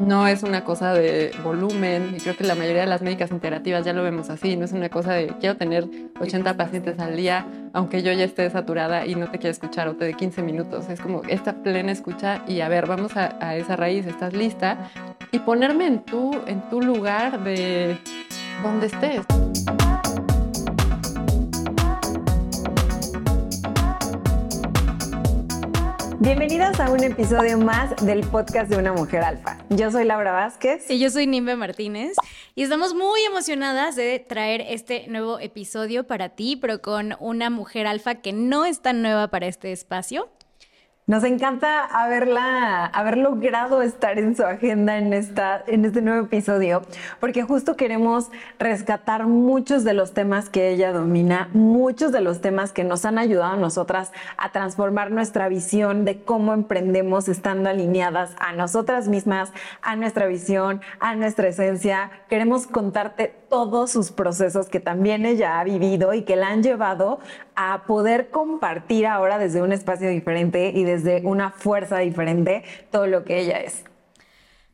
no es una cosa de volumen, y creo que la mayoría de las médicas integrativas ya lo vemos así, no es una cosa de quiero tener 80 pacientes al día, aunque yo ya esté saturada y no te quiero escuchar o te dé 15 minutos, es como esta plena escucha y a ver, vamos a, a esa raíz, estás lista, y ponerme en tu, en tu lugar de donde estés. Bienvenidos a un episodio más del podcast de una mujer alfa. Yo soy Laura Vázquez. Y yo soy Nimbe Martínez. Y estamos muy emocionadas de traer este nuevo episodio para ti, pero con una mujer alfa que no es tan nueva para este espacio. Nos encanta haberla, haber logrado estar en su agenda en, esta, en este nuevo episodio, porque justo queremos rescatar muchos de los temas que ella domina, muchos de los temas que nos han ayudado a nosotras a transformar nuestra visión de cómo emprendemos estando alineadas a nosotras mismas, a nuestra visión, a nuestra esencia. Queremos contarte todos sus procesos que también ella ha vivido y que la han llevado a poder compartir ahora desde un espacio diferente y desde una fuerza diferente todo lo que ella es.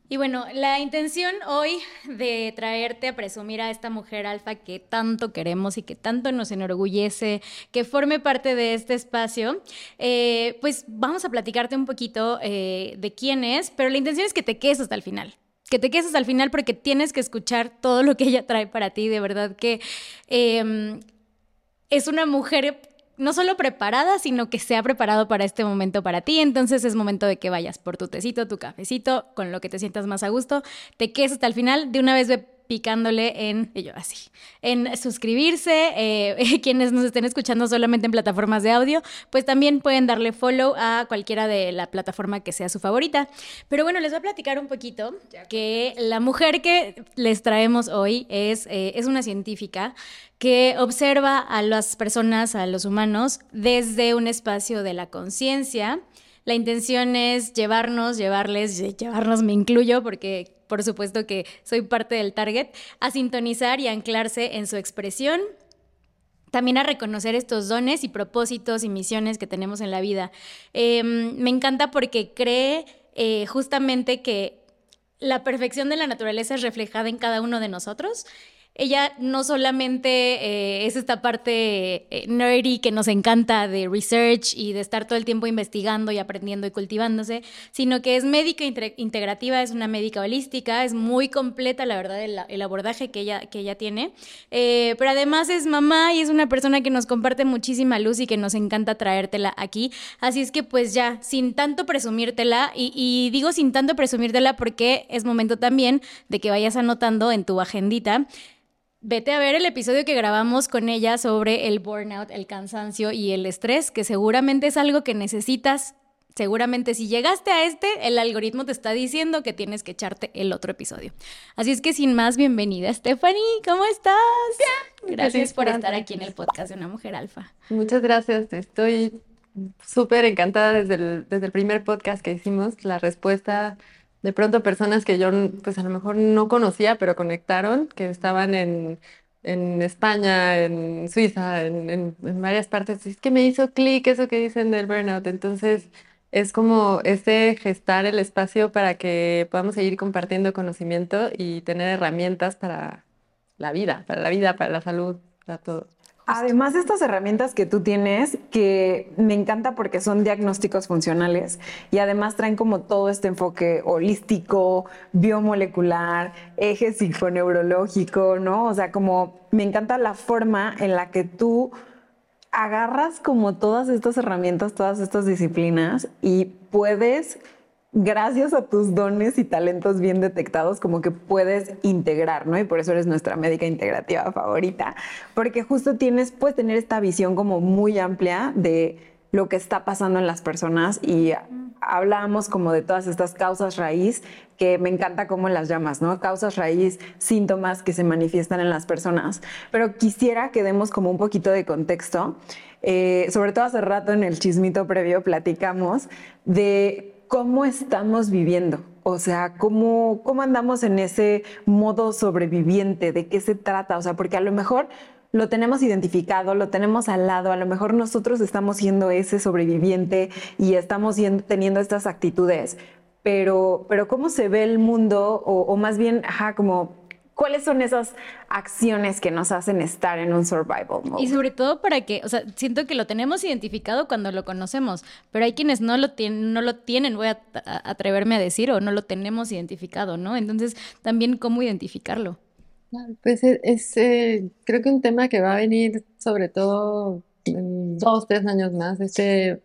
Y bueno, la intención hoy de traerte a presumir a esta mujer alfa que tanto queremos y que tanto nos enorgullece, que forme parte de este espacio, eh, pues vamos a platicarte un poquito eh, de quién es, pero la intención es que te quedes hasta el final que te quedes hasta el final porque tienes que escuchar todo lo que ella trae para ti. De verdad que em, es una mujer no solo preparada, sino que se ha preparado para este momento para ti. Entonces es momento de que vayas por tu tecito, tu cafecito, con lo que te sientas más a gusto. Te quedes hasta el final. De una vez ve picándole en, yo así, en suscribirse. Eh, quienes nos estén escuchando solamente en plataformas de audio, pues también pueden darle follow a cualquiera de la plataforma que sea su favorita. Pero bueno, les voy a platicar un poquito que la mujer que les traemos hoy es, eh, es una científica que observa a las personas, a los humanos, desde un espacio de la conciencia. La intención es llevarnos, llevarles, llevarnos me incluyo porque por supuesto que soy parte del target, a sintonizar y anclarse en su expresión, también a reconocer estos dones y propósitos y misiones que tenemos en la vida. Em, me encanta porque cree eh, justamente que la perfección de la naturaleza es reflejada en cada uno de nosotros ella no solamente eh, es esta parte eh, nerdy que nos encanta de research y de estar todo el tiempo investigando y aprendiendo y cultivándose, sino que es médica integrativa, es una médica holística, es muy completa, la verdad, el, abordaje que ella, que ella tiene. Eh, pero además es mamá y es una persona que nos comparte muchísima luz y que nos encanta traértela aquí. Así es que pues ya, sin tanto presumírtela, y, y digo sin tanto presumírtela porque es momento también de que vayas anotando en tu agendita Vete a ver el episodio que grabamos con ella sobre el burnout, el cansancio y el estrés, que seguramente es algo que necesitas. Seguramente si llegaste a este, el algoritmo te está diciendo que tienes que echarte el otro episodio. Así es que sin más, bienvenida Stephanie, ¿cómo estás? Bien. Gracias por estar aquí en el podcast de Una Mujer Alfa. Muchas gracias, estoy súper encantada desde el, desde el primer podcast que hicimos. La respuesta de pronto personas que yo pues a lo mejor no conocía, pero conectaron, que estaban en, España, en Suiza, en, varias partes. Es que me hizo clic eso que dicen del burnout. Entonces es como ese gestar el espacio para que podamos seguir compartiendo conocimiento y tener herramientas para la vida, para la vida, para la salud, para todo. Además de estas herramientas que tú tienes, que me encanta porque son diagnósticos funcionales y además traen como todo este enfoque holístico, biomolecular, eje psiconeurológico, ¿no? O sea, como me encanta la forma en la que tú agarras como todas estas herramientas, todas estas disciplinas y puedes gracias a tus dones y talentos bien detectados, como que puedes integrar, ¿no? Y por eso eres nuestra médica integrativa favorita, porque justo tienes, puedes tener esta visión como muy amplia de lo que está pasando en las personas y hablábamos como de todas estas causas raíz que me encanta cómo las llamas, ¿no? Causas raíz, síntomas que se manifiestan en las personas. Pero quisiera que demos como un poquito de contexto. Eh, sobre todo hace rato en el chismito previo platicamos de cómo estamos viviendo. O sea, ¿cómo, cómo andamos en ese modo sobreviviente, de qué se trata. O sea, porque a lo mejor lo tenemos identificado, lo tenemos al lado, a lo mejor nosotros estamos siendo ese sobreviviente y estamos teniendo estas actitudes, pero, pero cómo se ve el mundo o, o más bien, ajá, como ¿Cuáles son esas acciones que nos hacen estar en un survival mode? Y sobre todo para que, o sea, siento que lo tenemos identificado cuando lo conocemos, pero hay quienes no lo tienen, no lo tienen, voy a, atreverme a decir, o no lo tenemos identificado, ¿no? Entonces, también cómo identificarlo. Pues es, eh, creo que un tema que va a venir sobre todo en dos, tres años más, este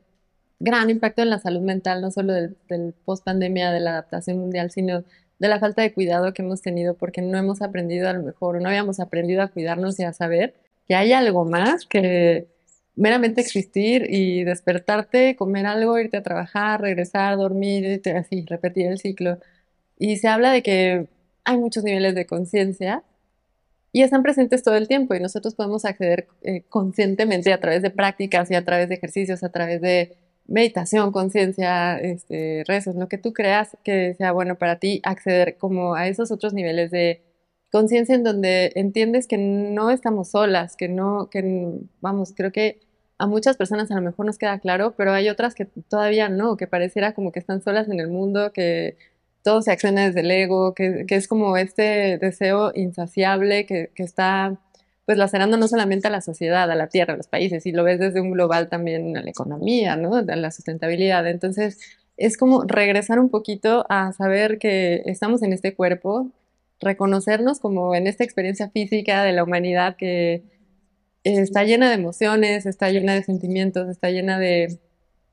gran impacto en la salud mental, no solo del, del post pandemia, de la adaptación mundial, sino de la falta de cuidado que hemos tenido porque no hemos aprendido a lo mejor, no habíamos aprendido a cuidarnos y a saber que hay algo más que meramente existir y despertarte, comer algo, irte a trabajar, regresar, dormir, así, repetir el ciclo. Y se habla de que hay muchos niveles de conciencia y están presentes todo el tiempo y nosotros podemos acceder eh, conscientemente a través de prácticas y a través de ejercicios, a través de meditación, conciencia, este, rezos, lo que tú creas que sea bueno para ti, acceder como a esos otros niveles de conciencia en donde entiendes que no estamos solas, que no, que vamos, creo que a muchas personas a lo mejor nos queda claro, pero hay otras que todavía no, que pareciera como que están solas en el mundo, que todo se acciona desde el ego, que, que es como este deseo insaciable que, que está pues lacerando no solamente a la sociedad, a la tierra, a los países, y lo ves desde un global también a la economía, ¿no? A la sustentabilidad. Entonces, es como regresar un poquito a saber que estamos en este cuerpo, reconocernos como en esta experiencia física de la humanidad que está llena de emociones, está llena de sentimientos, está llena de,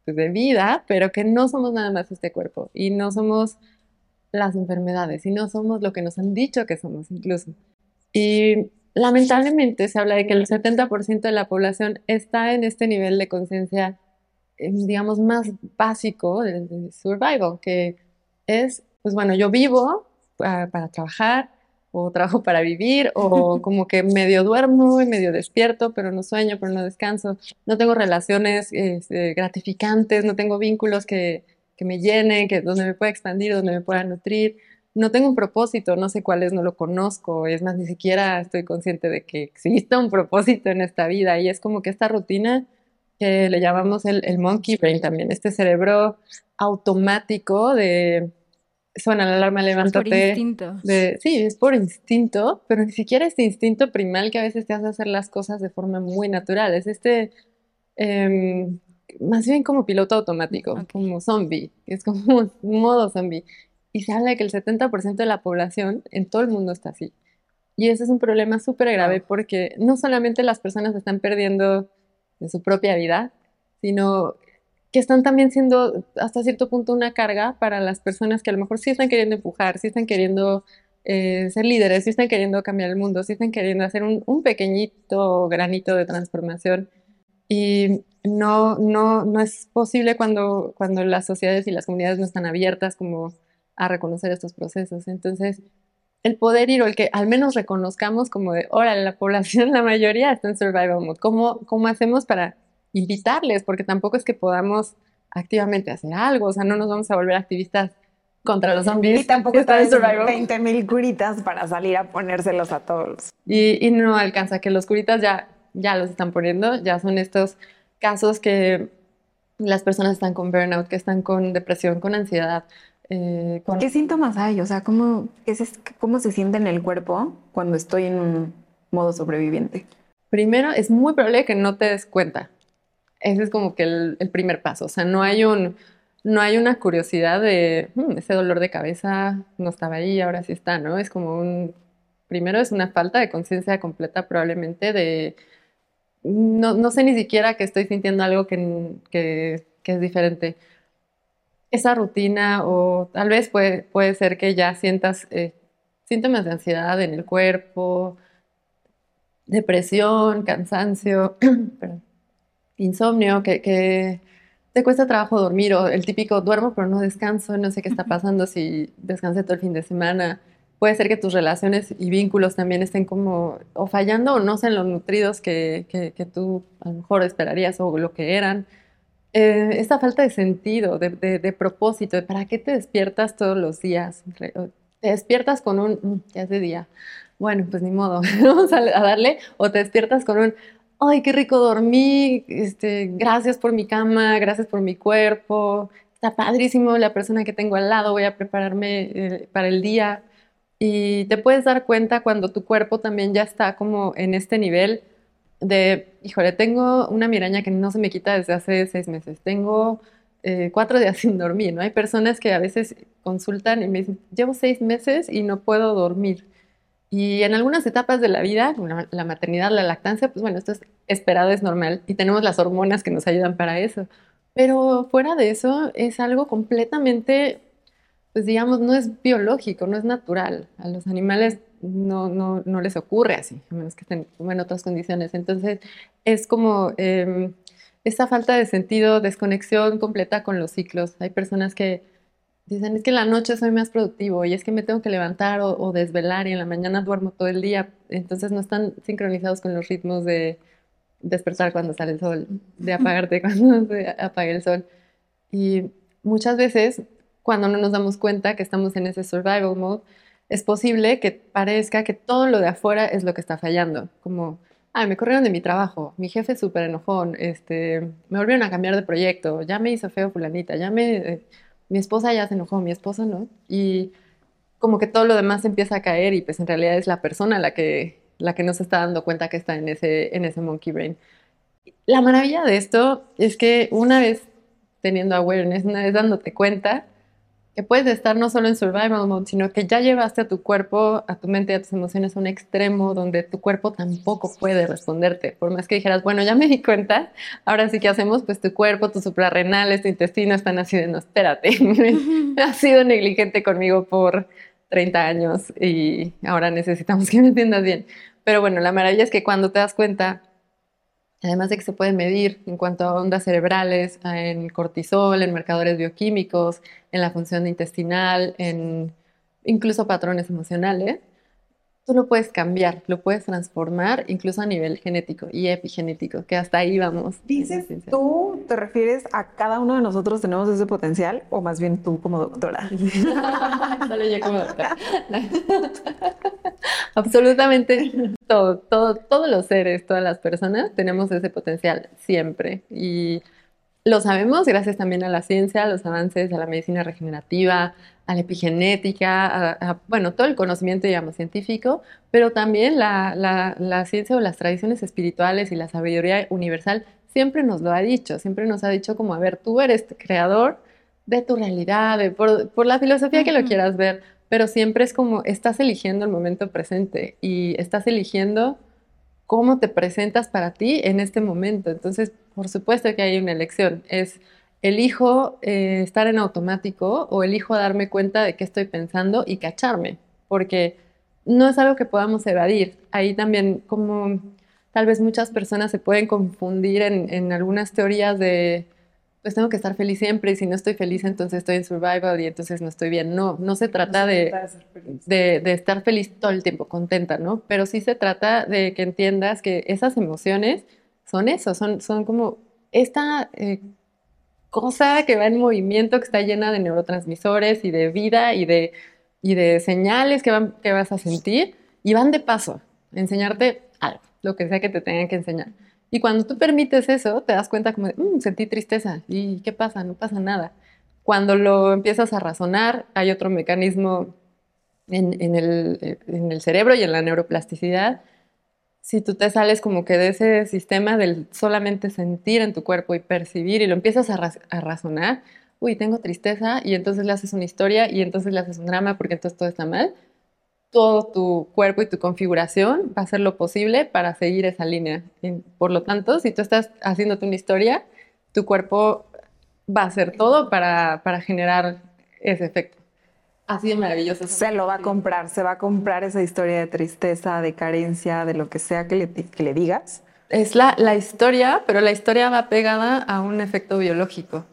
pues, de vida, pero que no somos nada más este cuerpo y no somos las enfermedades y no somos lo que nos han dicho que somos incluso. Y lamentablemente se habla de que el 70% de la población está en este nivel de conciencia, eh, digamos, más básico de, survival, que es, pues bueno, yo vivo para, trabajar o trabajo para vivir o como que medio duermo y medio despierto, pero no sueño, pero no descanso, no tengo relaciones este, gratificantes, no tengo vínculos que, que me llenen, que, donde me pueda expandir, donde me pueda nutrir no tengo un propósito, no sé cuál es, no lo conozco, es más, ni siquiera estoy consciente de que exista un propósito en esta vida y es como que esta rutina que le llamamos el, monkey brain también, este cerebro automático de suena la alarma, levántate. por instinto. sí, es por instinto, pero ni siquiera este instinto primal que a veces te hace hacer las cosas de forma muy natural, es este... Em, más bien como piloto automático, como zombie, es como un modo zombie y se habla de que el 70% de la población en todo el mundo está así. Y ese es un problema súper grave porque no solamente las personas están perdiendo de su propia vida, sino que están también siendo hasta cierto punto una carga para las personas que a lo mejor sí están queriendo empujar, sí están queriendo eh, ser líderes, sí están queriendo cambiar el mundo, sí están queriendo hacer un, un pequeñito granito de transformación. Y no, no, no es posible cuando, cuando las sociedades y las comunidades no están abiertas como a reconocer estos procesos. Entonces, el poder ir o el que al menos reconozcamos como de, órale, la población, la mayoría está en survival mode. ¿Cómo, ¿Cómo hacemos para invitarles? Porque tampoco es que podamos activamente hacer algo, o sea, no nos vamos a volver activistas contra los zombies. Y tampoco están en survival 20 mil curitas para salir a ponérselos a todos. Y, y, no alcanza, que los curitas ya, ya los están poniendo, ya son estos casos que las personas están con burnout, que están con depresión, con ansiedad, eh, ¿Qué síntomas hay? O sea, ¿cómo, ¿cómo se siente en el cuerpo cuando estoy en un modo sobreviviente? Primero, es muy probable que no te des cuenta. Ese es como que el, primer paso. O sea, no hay, un, no hay una curiosidad de hmm, ese dolor de cabeza no estaba ahí, ahora sí está, ¿no? Es como un. Primero, es una falta de conciencia completa, probablemente, de. No, no, sé ni siquiera que estoy sintiendo algo que, que, que es diferente esa rutina o tal vez puede, puede ser que ya sientas eh, síntomas de ansiedad en el cuerpo, depresión, cansancio, insomnio, que, te cuesta trabajo dormir o el típico duermo pero no descanso, no sé qué está pasando si descansé todo el fin de semana. Puede ser que tus relaciones y vínculos también estén como o fallando o no sean los nutridos que, que tú a lo mejor esperarías o lo que eran. Eh, esta falta de sentido, de, propósito, para qué te despiertas todos los días. Te despiertas con un, mm, ya es de día, bueno, pues ni modo, vamos a, darle, o te despiertas con un, ay, qué rico dormí, este, gracias por mi cama, gracias por mi cuerpo, está padrísimo la persona que tengo al lado, voy a prepararme eh, para el día. Y te puedes dar cuenta cuando tu cuerpo también ya está como en este nivel de, híjole, tengo una miraña que no se me quita desde hace seis meses, tengo eh, cuatro días sin dormir, ¿no? Hay personas que a veces consultan y me dicen, llevo seis meses y no puedo dormir. Y en algunas etapas de la vida, la maternidad, la lactancia, pues bueno, esto es esperado, es normal y tenemos las hormonas que nos ayudan para eso. Pero fuera de eso, es algo completamente, pues digamos, no es biológico, no es natural. A los animales no, no, no les ocurre así, a menos que estén en otras condiciones. Entonces, es como eh, esa falta de sentido, desconexión completa con los ciclos. Hay personas que dicen, es que en la noche soy más productivo y es que me tengo que levantar o, desvelar y en la mañana duermo todo el día. Entonces no están sincronizados con los ritmos de despertar cuando sale el sol, de apagarte cuando se apaga el sol. Y muchas veces, cuando no nos damos cuenta que estamos en ese survival mode, es posible que parezca que todo lo de afuera es lo que está fallando. Como, ay, me corrieron de mi trabajo, mi jefe es súper enojón, este, me volvieron a cambiar de proyecto, ya me hizo feo fulanita, ya me... Eh, mi esposa ya se enojó, mi esposo no. Y como que todo lo demás empieza a caer y pues en realidad es la persona la que, la que no se está dando cuenta que está en ese, en ese monkey brain. La maravilla de esto es que una vez teniendo awareness, una vez dándote cuenta, que puedes estar no solo en survival mode, sino que ya llevaste a tu cuerpo, a tu mente, a tus emociones a un extremo donde tu cuerpo tampoco puede responderte. Por más que dijeras, bueno, ya me di cuenta, ahora sí que hacemos, pues tu cuerpo, tus suprarrenales, tu intestino están así de, no, espérate, has sido negligente conmigo por 30 años y ahora necesitamos que me entiendas bien. Pero bueno, la maravilla es que cuando te das cuenta, Además de que se puede medir en cuanto a ondas cerebrales, en cortisol, en marcadores bioquímicos, en la función intestinal, en incluso patrones emocionales, tú lo puedes cambiar, lo puedes transformar incluso a nivel genético y epigenético, que hasta ahí vamos. Dices, ¿tú te refieres a cada uno de nosotros tenemos ese potencial o más bien tú como doctora? Solo yo como doctora. Absolutamente todo, todo, todos los seres, todas las personas tenemos ese potencial siempre y lo sabemos gracias también a la ciencia, a los avances, a la medicina regenerativa, a la epigenética, a, bueno, todo el conocimiento, digamos, científico, pero también la, la, ciencia o las tradiciones espirituales y la sabiduría universal siempre nos lo ha dicho, siempre nos ha dicho como, a ver, tú eres creador de tu realidad, por, por, la filosofía que lo quieras ver, pero siempre es como, estás eligiendo el momento presente y estás eligiendo cómo te presentas para ti en este momento. Entonces, por supuesto que hay una elección. Es elijo eh, estar en automático o elijo darme cuenta de qué estoy pensando y cacharme, porque no es algo que podamos evadir. Ahí también, como tal vez muchas personas se pueden confundir en algunas teorías de pues tengo que estar feliz siempre y si no estoy feliz entonces estoy en survival y entonces no estoy bien. No, no se trata, de, de, estar feliz todo el tiempo, contenta, ¿no? Pero sí se trata de que entiendas que esas emociones son eso, son, son como esta eh, cosa que va en movimiento, que está llena de neurotransmisores y de vida y de, y de señales que, van, que vas a sentir y van de paso, enseñarte algo, lo que sea que te tengan que enseñar. Y cuando tú permites eso, te das cuenta como de, mm, sentí tristeza. ¿Y qué pasa? No pasa nada. Cuando lo empiezas a razonar, hay otro mecanismo en, el, eh, en el cerebro y en la neuroplasticidad. Si tú te sales como que de ese sistema del solamente sentir en tu cuerpo y percibir y lo empiezas a, razonar, uy, tengo tristeza y entonces le haces una historia y entonces le haces un drama porque entonces todo está mal, todo tu cuerpo y tu configuración va a hacer lo posible para seguir esa línea. por lo tanto, si tú estás haciéndote una historia, tu cuerpo va a hacer todo para, para generar ese efecto. Así de maravilloso. Se lo va a comprar, se va a comprar esa historia de tristeza, de carencia, de lo que sea que le, que le digas. Es la, la historia, pero la historia va pegada a un efecto biológico.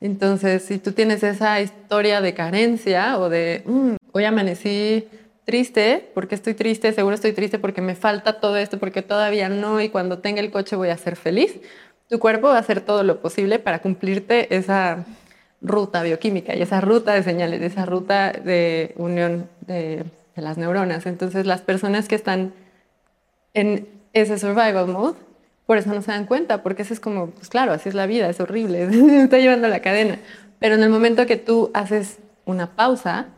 Entonces, si tú tienes esa historia de carencia o de, mm, hoy amanecí triste, porque estoy triste, seguro estoy triste porque me falta todo esto, porque todavía no, y cuando tenga el coche voy a ser feliz, tu cuerpo va a hacer todo lo posible para cumplirte esa ruta bioquímica y esa ruta de señales, esa ruta de unión de, las neuronas. Entonces las personas que están en ese survival mode, por eso no se dan cuenta, porque eso es como, pues claro, así es la vida, es horrible, está llevando la cadena Pero en el momento que tú haces una pausa,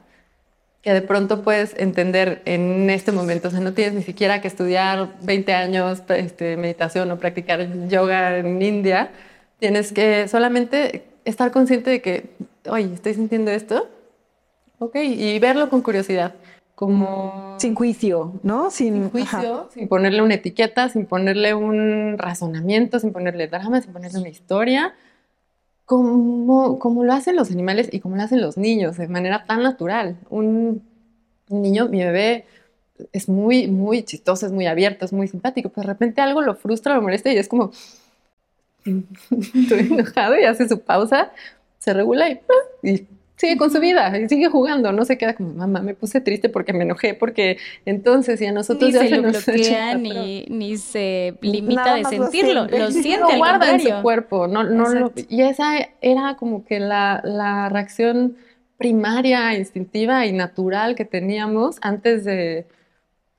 que de pronto puedes entender en este momento, o sea, no tienes ni siquiera que estudiar 20 años este, meditación o practicar yoga en India, tienes que solamente estar consciente de que, oye, estoy sintiendo esto, ok, y verlo con curiosidad, como... Sin juicio, ¿no? Sin, juicio, sin ponerle una etiqueta, sin ponerle un razonamiento, sin ponerle drama, sin ponerle una historia, como, como lo hacen los animales y como lo hacen los niños, de manera tan natural. Un, niño, mi bebé, es muy, muy chistoso, es muy abierto, es muy simpático, pero de repente algo lo frustra, lo molesta y es como, estoy enojado y hace su pausa, se regula y, y sigue con su vida y sigue jugando, no se queda como, mamá, me puse triste porque me enojé, porque entonces y a nosotros ni ya se, lo bloquea, ni, ni, se limita de sentirlo, lo siente, lo guarda en su cuerpo, no, no lo, y esa era como que la, la reacción primaria, instintiva y natural que teníamos antes de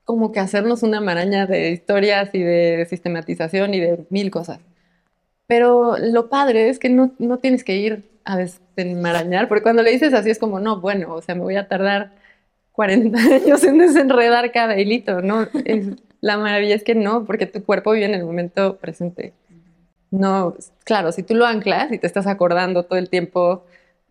como que hacernos una maraña de historias y de sistematización y de mil cosas. Pero lo padre es que no, no tienes que ir a desenmarañar, porque cuando le dices así es como, no, bueno, o sea, me voy a tardar 40 años en desenredar cada hilito, ¿no? la maravilla es que no, porque tu cuerpo vive en el momento presente. No, claro, si tú lo anclas y te estás acordando todo el tiempo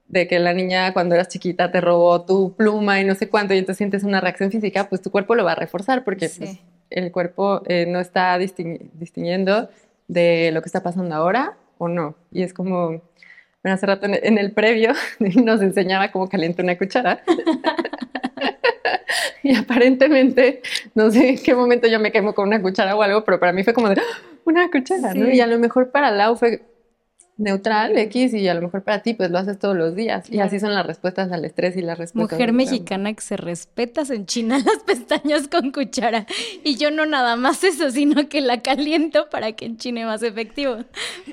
de que la niña cuando eras chiquita te robó tu pluma y no sé cuánto y entonces sientes una reacción física, pues tu cuerpo lo va a reforzar porque pues, el cuerpo eh, no está distinguiendo de lo que está pasando ahora o no. Y es como, bueno, hace rato en el previo nos enseñaba cómo calienta una cuchara. y aparentemente, no sé en qué momento yo me quemo con una cuchara o algo, pero para mí fue como de, ¡Ah! una cuchara, ¿no? Y a lo mejor para Lau fue neutral, X, y a lo mejor para ti, pues lo haces todos los días. Y así son las respuestas al estrés y las respuestas. Mujer mexicana que se respeta, se enchina las pestañas con cuchara. Y yo no nada más eso, sino que la caliento para que enchine más efectivo.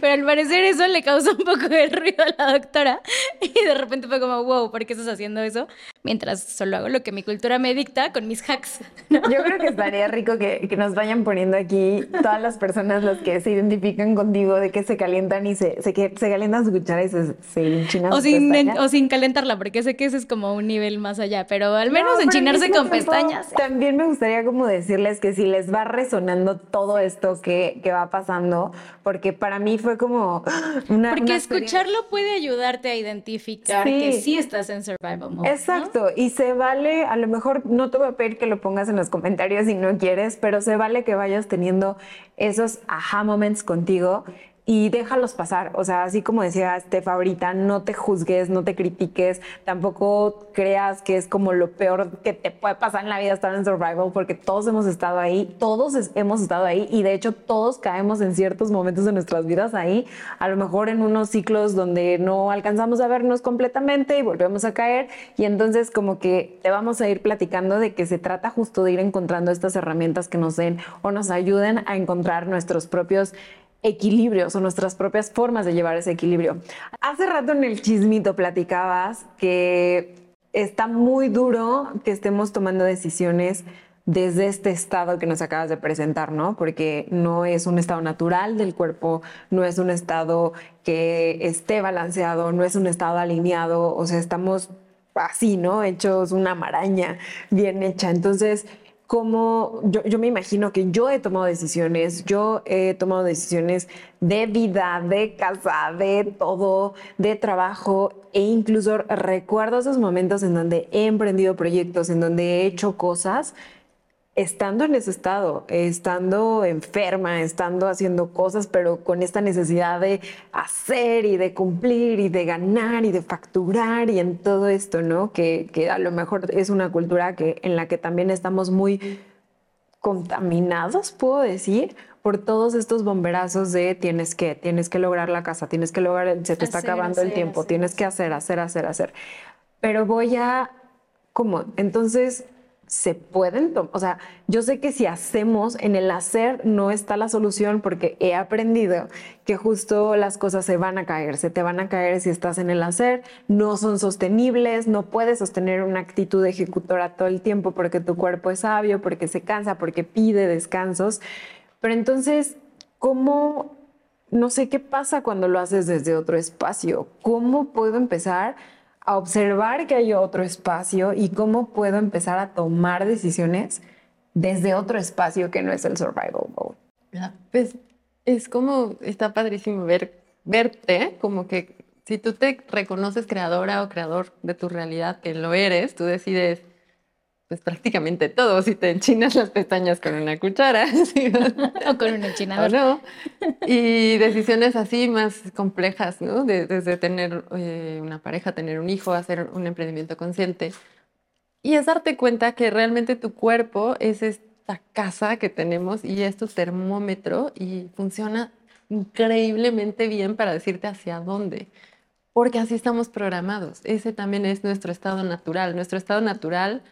Pero al parecer eso le causó un poco de ruido a la doctora. Y de repente fue como, wow, ¿por qué estás haciendo eso? Mientras solo hago lo que mi cultura me dicta con mis hacks. Yo creo que estaría rico que, que, nos vayan poniendo aquí todas las personas las que se identifican contigo de que se calientan y se que se calientan su cuchara y se, se enchinan o sin, o sin calentarla, porque sé que ese es como un nivel más allá, pero al menos enchinarse con pestañas. También me gustaría como decirles que si les va resonando todo esto que, que va pasando, porque para mí fue como una... Porque escucharlo puede ayudarte a identificar que sí estás en survival mode. Exacto, y se vale, a lo mejor no te voy a pedir que lo pongas en los comentarios si no quieres, pero se vale que vayas teniendo esos aha moments contigo y déjalos pasar. O sea, así como decía Steph ahorita, no te juzgues, no te critiques, tampoco creas que es como lo peor que te puede pasar en la vida estar en survival, porque todos hemos estado ahí, todos hemos estado ahí y de hecho todos caemos en ciertos momentos de nuestras vidas ahí, a lo mejor en unos ciclos donde no alcanzamos a vernos completamente y volvemos a caer y entonces como que te vamos a ir platicando de que se trata justo de ir encontrando estas herramientas que nos den o nos ayuden a encontrar nuestros propios equilibrios o nuestras propias formas de llevar ese equilibrio. Hace rato en el chismito platicabas que está muy duro que estemos tomando decisiones desde este estado que nos acabas de presentar, ¿no? Porque no es un estado natural del cuerpo, no es un estado que esté balanceado, no es un estado alineado, o sea, estamos así, ¿no? Hechos una maraña bien hecha. Entonces, como yo, me imagino que yo he tomado decisiones, yo he tomado decisiones de vida, de casa, de todo, de trabajo e incluso recuerdo esos momentos en donde he emprendido proyectos, en donde he hecho cosas estando en ese estado, estando enferma, estando haciendo cosas, pero con esta necesidad de hacer y de cumplir y de ganar y de facturar y en todo esto, ¿no? Que, que a lo mejor es una cultura que, en la que también estamos muy contaminados, puedo decir, por todos estos bomberazos de tienes que, tienes que lograr la casa, tienes que lograr, se te está acabando el tiempo, tienes que hacer, hacer, hacer, hacer. Pero voy a, ¿cómo? Entonces, se pueden, o sea, yo sé que si hacemos, en el hacer no está la solución porque he aprendido que justo las cosas se van a caer, se te van a caer si estás en el hacer, no son sostenibles, no puedes sostener una actitud ejecutora todo el tiempo porque tu cuerpo es sabio, porque se cansa, porque pide descansos. Pero entonces, ¿cómo no sé qué pasa cuando lo haces desde otro espacio. ¿Cómo puedo empezar a observar que hay otro espacio y cómo puedo empezar a tomar decisiones desde otro espacio que no es el survival mode? Pues es como, está padrísimo ver, verte como que si tú te reconoces creadora o creador de tu realidad, que lo eres, tú decides pues prácticamente todo, si te enchinas las pestañas con una cuchara o con un enchinador. no. Y decisiones así más complejas, ¿no? desde tener eh, una pareja, tener un hijo, hacer un emprendimiento consciente. Y es darte cuenta que realmente tu cuerpo es esta casa que tenemos y es tu termómetro y funciona increíblemente bien para decirte hacia dónde porque así estamos programados. Ese también es nuestro estado natural. Nuestro estado natural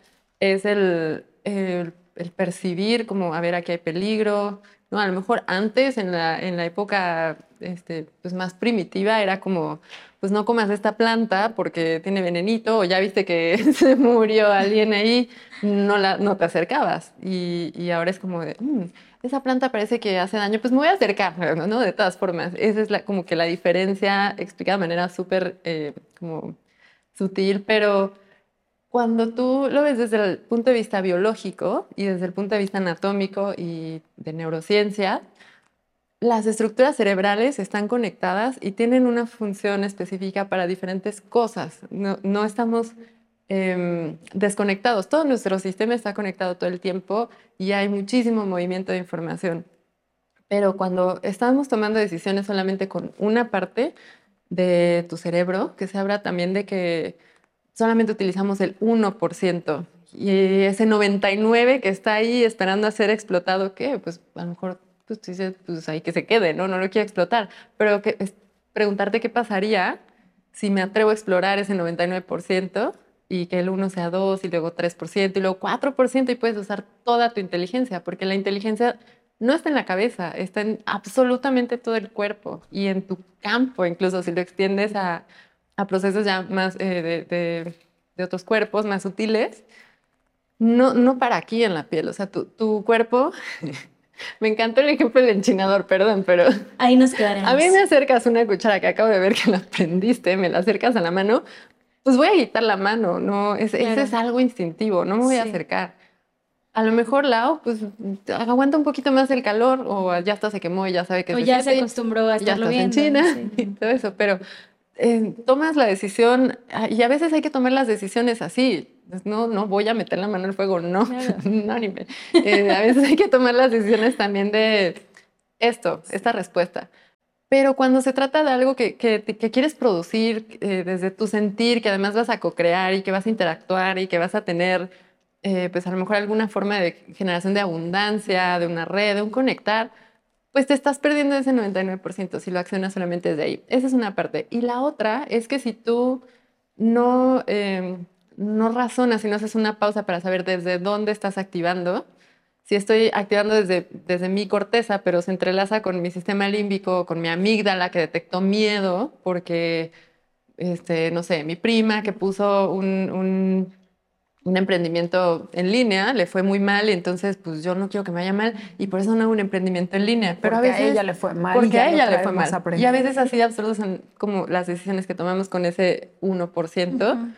es el, el, percibir como, a ver, aquí hay peligro. ¿no? A lo mejor antes, en la, en la época este, pues más primitiva, era como, pues no comas esta planta porque tiene venenito, o ya viste que se murió alguien ahí, no, la, no te acercabas. Y, y ahora es como de... Mm, esa planta parece que hace daño, pues me voy a acercar, ¿no? De todas formas, esa es la, como que la diferencia explicada de manera súper eh, sutil, pero cuando tú lo ves desde el punto de vista biológico y desde el punto de vista anatómico y de neurociencia, las estructuras cerebrales están conectadas y tienen una función específica para diferentes cosas. No, no estamos Em, desconectados. Todo nuestro sistema está conectado todo el tiempo y hay muchísimo movimiento de información. Pero cuando estamos tomando decisiones solamente con una parte de tu cerebro, que se habla también de que solamente utilizamos el 1% y ese 99 que está ahí esperando a ser explotado, ¿qué? Pues a lo mejor pues, dices, pues ahí que se quede, ¿no? No lo quiero explotar. Pero que, es preguntarte qué pasaría si me atrevo a explorar ese 99% y que el 1 sea 2 y luego 3% y luego 4% y puedes usar toda tu inteligencia, porque la inteligencia no está en la cabeza, está en absolutamente todo el cuerpo y en tu campo, incluso si lo extiendes a, a procesos ya más eh, de, de, de, otros cuerpos más sutiles, no, no para aquí en la piel, o sea, tu, tu cuerpo... Me encantó el ejemplo del enchinador, perdón, pero... Ahí nos quedaremos. A mí me acercas una cuchara que acabo de ver que la prendiste, me la acercas a la mano, pues voy a quitar la mano, ¿no? Es, Ese es algo instintivo, no me voy a acercar. A lo mejor Lao, pues aguanta un poquito más el calor o ya hasta se quemó y ya sabe que o ya se acostumbró a estarlo ya estás en China y todo eso, pero eh, tomas la decisión ah, y a veces hay que tomar las decisiones así. Pues, no, no voy a meter la mano al fuego, no, no ni me, eh, a veces hay que tomar las decisiones también de esto, esta respuesta. Pero cuando se trata de algo que, quieres producir eh, desde tu sentir, que además vas a co-crear y que vas a interactuar y que vas a tener, eh, pues a lo mejor alguna forma de generación de abundancia, de una red, de un conectar, pues te estás perdiendo ese 99% si lo accionas solamente desde ahí. Esa es una parte. Y la otra es que si tú no, eh, no razonas y no haces una pausa para saber desde dónde estás activando, si estoy activando desde, desde mi corteza, pero se entrelaza con mi sistema límbico, con mi amígdala que detectó miedo, porque, este, no sé, mi prima que puso un, un, emprendimiento en línea, le fue muy mal, y entonces pues yo no quiero que me vaya mal, y por eso no hago un emprendimiento en línea. Pero porque a veces... a ella le fue mal. Porque a ella le fue mal. Y a veces así de absurdos son como las decisiones que tomamos con ese 1%.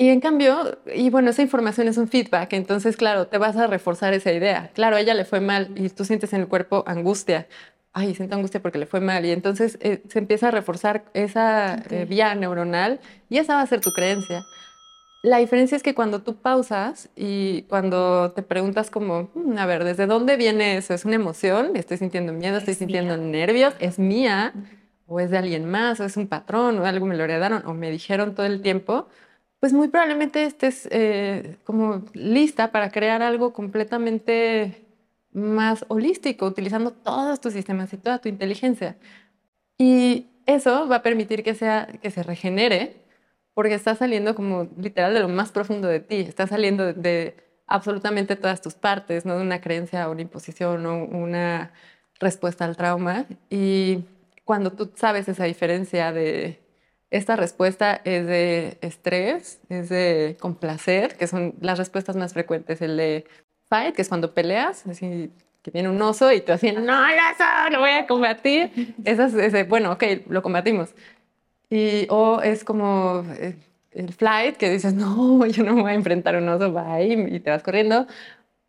Y en cambio, y bueno, esa información es un feedback, entonces, claro, te vas a reforzar esa idea. Claro, a ella le fue mal y tú sientes en el cuerpo angustia. Ay, siento angustia porque le fue mal. Y entonces eh, se empieza a reforzar esa eh, vía neuronal y esa va a ser tu creencia. La diferencia es que cuando tú pausas y cuando te preguntas como, mm, a ver, ¿desde dónde viene eso? ¿Es una emoción? ¿Estoy sintiendo miedo? ¿Estoy sintiendo nervios? ¿Es mía? ¿O es de alguien más? ¿O es un patrón? ¿O algo me lo heredaron? ¿O me dijeron todo el tiempo? pues muy probablemente estés eh, como lista para crear algo completamente más holístico, utilizando todos tus sistemas y toda tu inteligencia. Y eso va a permitir que, sea, que se regenere, porque está saliendo como literal de lo más profundo de ti, está saliendo de, absolutamente todas tus partes, no de una creencia o una imposición o una respuesta al trauma. Y cuando tú sabes esa diferencia de esta respuesta es de estrés, es de complacer, que son las respuestas más frecuentes. El de fight, que es cuando peleas, así que viene un oso y tú así, no, el oso, lo voy a combatir. Eso es, ese, bueno, ok, lo combatimos. Y, o es como eh, el flight, que dices, no, yo no me voy a enfrentar a un oso, va y te vas corriendo.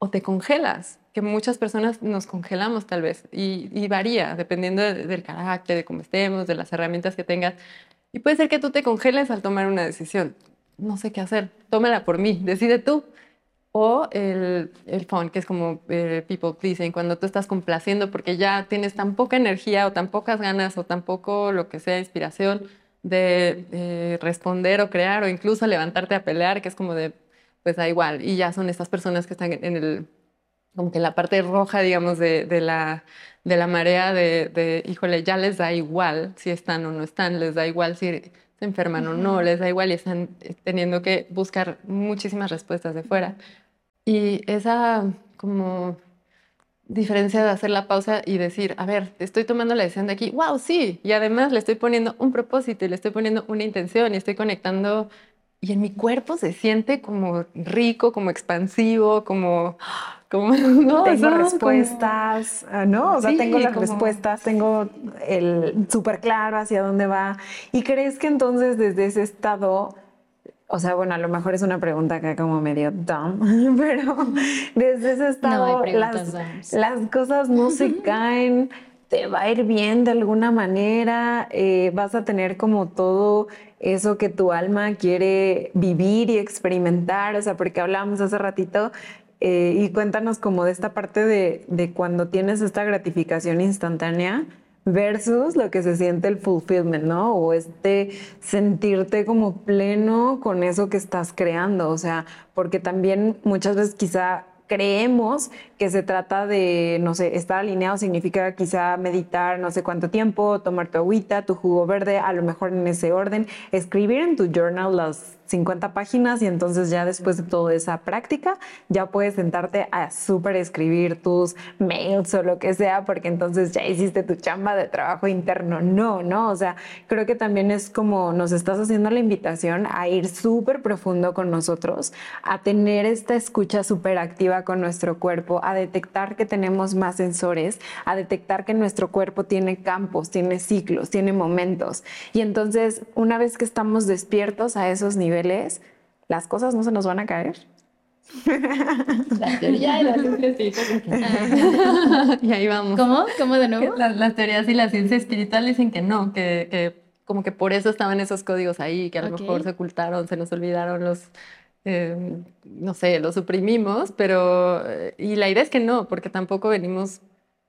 O te congelas, que muchas personas nos congelamos tal vez. Y, y varía, dependiendo del carácter, de cómo estemos, de las herramientas que tengas. Y puede ser que tú te congeles al tomar una decisión. No sé qué hacer, tómala por mí, decide tú. O el, el fun, que es como eh, people pleasing, cuando tú estás complaciendo porque ya tienes tan poca energía o tan pocas ganas o tan poco lo que sea inspiración de eh, responder o crear o incluso levantarte a pelear, que es como de, pues da igual. Y ya son estas personas que están en el, como que en la parte roja, digamos, de, de la, de la marea de, de, híjole, ya les da igual si están o no están, les da igual si se enferman o no, les da igual y están teniendo que buscar muchísimas respuestas de fuera. Y esa como diferencia de hacer la pausa y decir, a ver, estoy tomando la decisión de aquí, wow, sí, y además le estoy poniendo un propósito y le estoy poniendo una intención y estoy conectando y en mi cuerpo se siente como rico, como expansivo, como... como no, tengo respuestas, ah, ¿no? O sea, tengo las respuestas, tengo el súper claro hacia dónde va. ¿Y crees que entonces desde ese estado o sea, bueno, a lo mejor es una pregunta que como medio dumb, pero desde ese estado las, las, cosas no se caen, te va a ir bien de alguna manera, eh, vas a tener como todo eso que tu alma quiere vivir y experimentar, o sea, porque hablábamos hace ratito eh, y cuéntanos como de esta parte de, de cuando tienes esta gratificación instantánea versus lo que se siente el fulfillment, ¿no? O este sentirte como pleno con eso que estás creando, o sea, porque también muchas veces quizá creemos que se trata de, no sé, estar alineado significa quizá meditar no sé cuánto tiempo, tomar tu agüita, tu jugo verde, a lo mejor en ese orden, escribir en tu journal las 50 páginas y entonces ya después de toda esa práctica ya puedes sentarte a súper escribir tus mails o lo que sea porque entonces ya hiciste tu chamba de trabajo interno. No, no, o sea, creo que también es como nos estás haciendo la invitación a ir súper profundo con nosotros, a tener esta escucha súper activa con nuestro cuerpo, a detectar que tenemos más sensores, a detectar que nuestro cuerpo tiene campos, tiene ciclos, tiene momentos. Y entonces, una vez que estamos despiertos a esos niveles, las cosas no se nos van a caer. La teoría y la ciencia y ahí vamos. ¿Cómo? ¿Cómo de nuevo? Las, teorías y la ciencia espiritual dicen que no, que, como que por eso estaban esos códigos ahí, que a lo mejor se ocultaron, se nos olvidaron los, eh, no sé, los suprimimos, pero, eh, y la idea es que no, porque tampoco venimos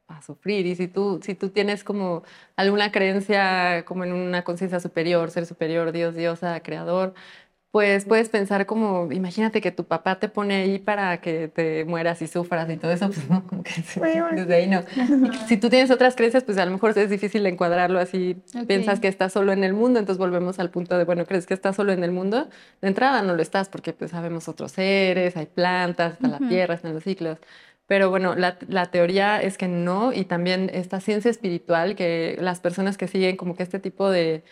a sufrir. Y si tú, si tú tienes como alguna creencia como en una conciencia superior, ser superior, Dios, diosa, creador, pues puedes pensar como, imagínate que tu papá te pone ahí para que te mueras y sufras y todo eso, pues no, como que desde ahí no. si tú tienes otras creencias, pues a lo mejor es difícil encuadrarlo así, piensas que estás solo en el mundo, entonces volvemos al punto de, bueno, ¿crees que estás solo en el mundo? De entrada no lo estás porque pues sabemos otros seres, hay plantas, está la tierra, están los ciclos. Pero bueno, la, la, teoría es que no, y también esta ciencia espiritual, que las personas que siguen como que este tipo de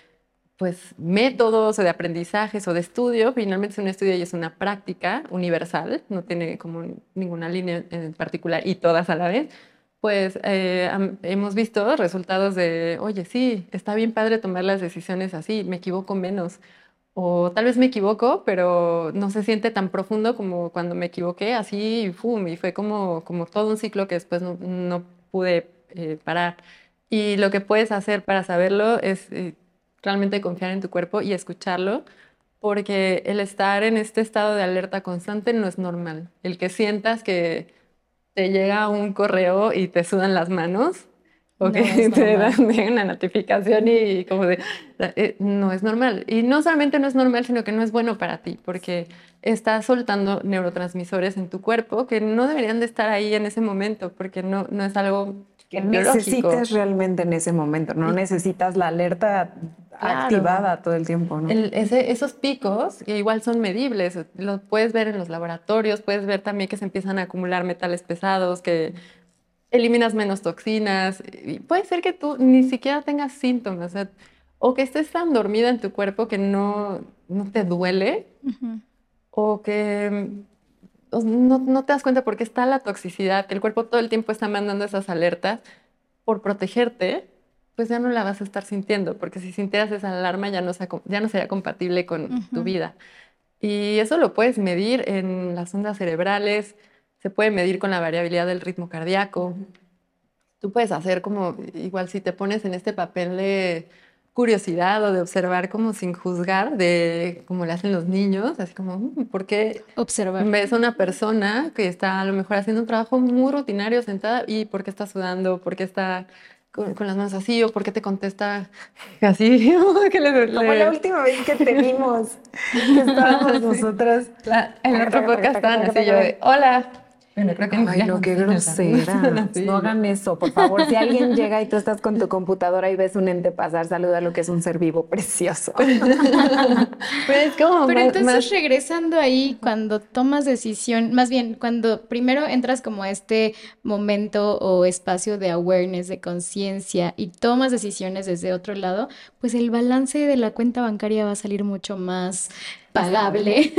pues métodos o de aprendizajes o de estudio, finalmente es un estudio y es una práctica universal, no tiene como ninguna línea en particular y todas a la vez, pues eh, hemos visto resultados de, oye, sí, está bien padre tomar las decisiones así, me equivoco menos, o tal vez me equivoco, pero no se siente tan profundo como cuando me equivoqué, así, y, fue como, como todo un ciclo que después no, pude eh, parar. Y lo que puedes hacer para saberlo es... Eh, realmente confiar en tu cuerpo y escucharlo, porque el estar en este estado de alerta constante no es normal. El que sientas que te llega un correo y te sudan las manos, o que te dan una notificación y como de, eh, no es normal. Y no solamente no es normal, sino que no es bueno para ti, porque estás soltando neurotransmisores en tu cuerpo que no deberían de estar ahí en ese momento, porque no, no es algo que necesites realmente en ese momento, no necesitas la alerta activada todo el tiempo. ¿no? esos picos, que igual son medibles, los puedes ver en los laboratorios, puedes ver también que se empiezan a acumular metales pesados, que eliminas menos toxinas. Y puede ser que tú ni siquiera tengas síntomas, o, que estés tan dormida en tu cuerpo que no, no te duele, o que no, no te das cuenta porque está la toxicidad, que el cuerpo todo el tiempo está mandando esas alertas por protegerte, pues ya no la vas a estar sintiendo, porque si sintieras esa alarma ya no, ya no sería compatible con tu vida. Y eso lo puedes medir en las ondas cerebrales, se puede medir con la variabilidad del ritmo cardíaco. Tú puedes hacer como, igual si te pones en este papel de curiosidad o de observar como sin juzgar, de como le hacen los niños, así como, mm, ¿por qué observar. ves a una persona que está a lo mejor haciendo un trabajo muy rutinario sentada y por qué está sudando, por qué está con, las manos así o por qué te contesta así? Como la última vez que te vimos, que estábamos nosotras. en otro podcast estaban así yo de, hola. Bueno, creo que Ay, no, qué grosera. No hagan eso, por favor. Si alguien llega y tú estás con tu computadora y ves un ente pasar, saluda lo que es un ser vivo precioso. como Pero entonces regresando ahí, cuando tomas decisión, más bien cuando primero entras como a este momento o espacio de awareness, de conciencia y tomas decisiones desde otro lado, pues el balance de la cuenta bancaria va a salir mucho más pagable.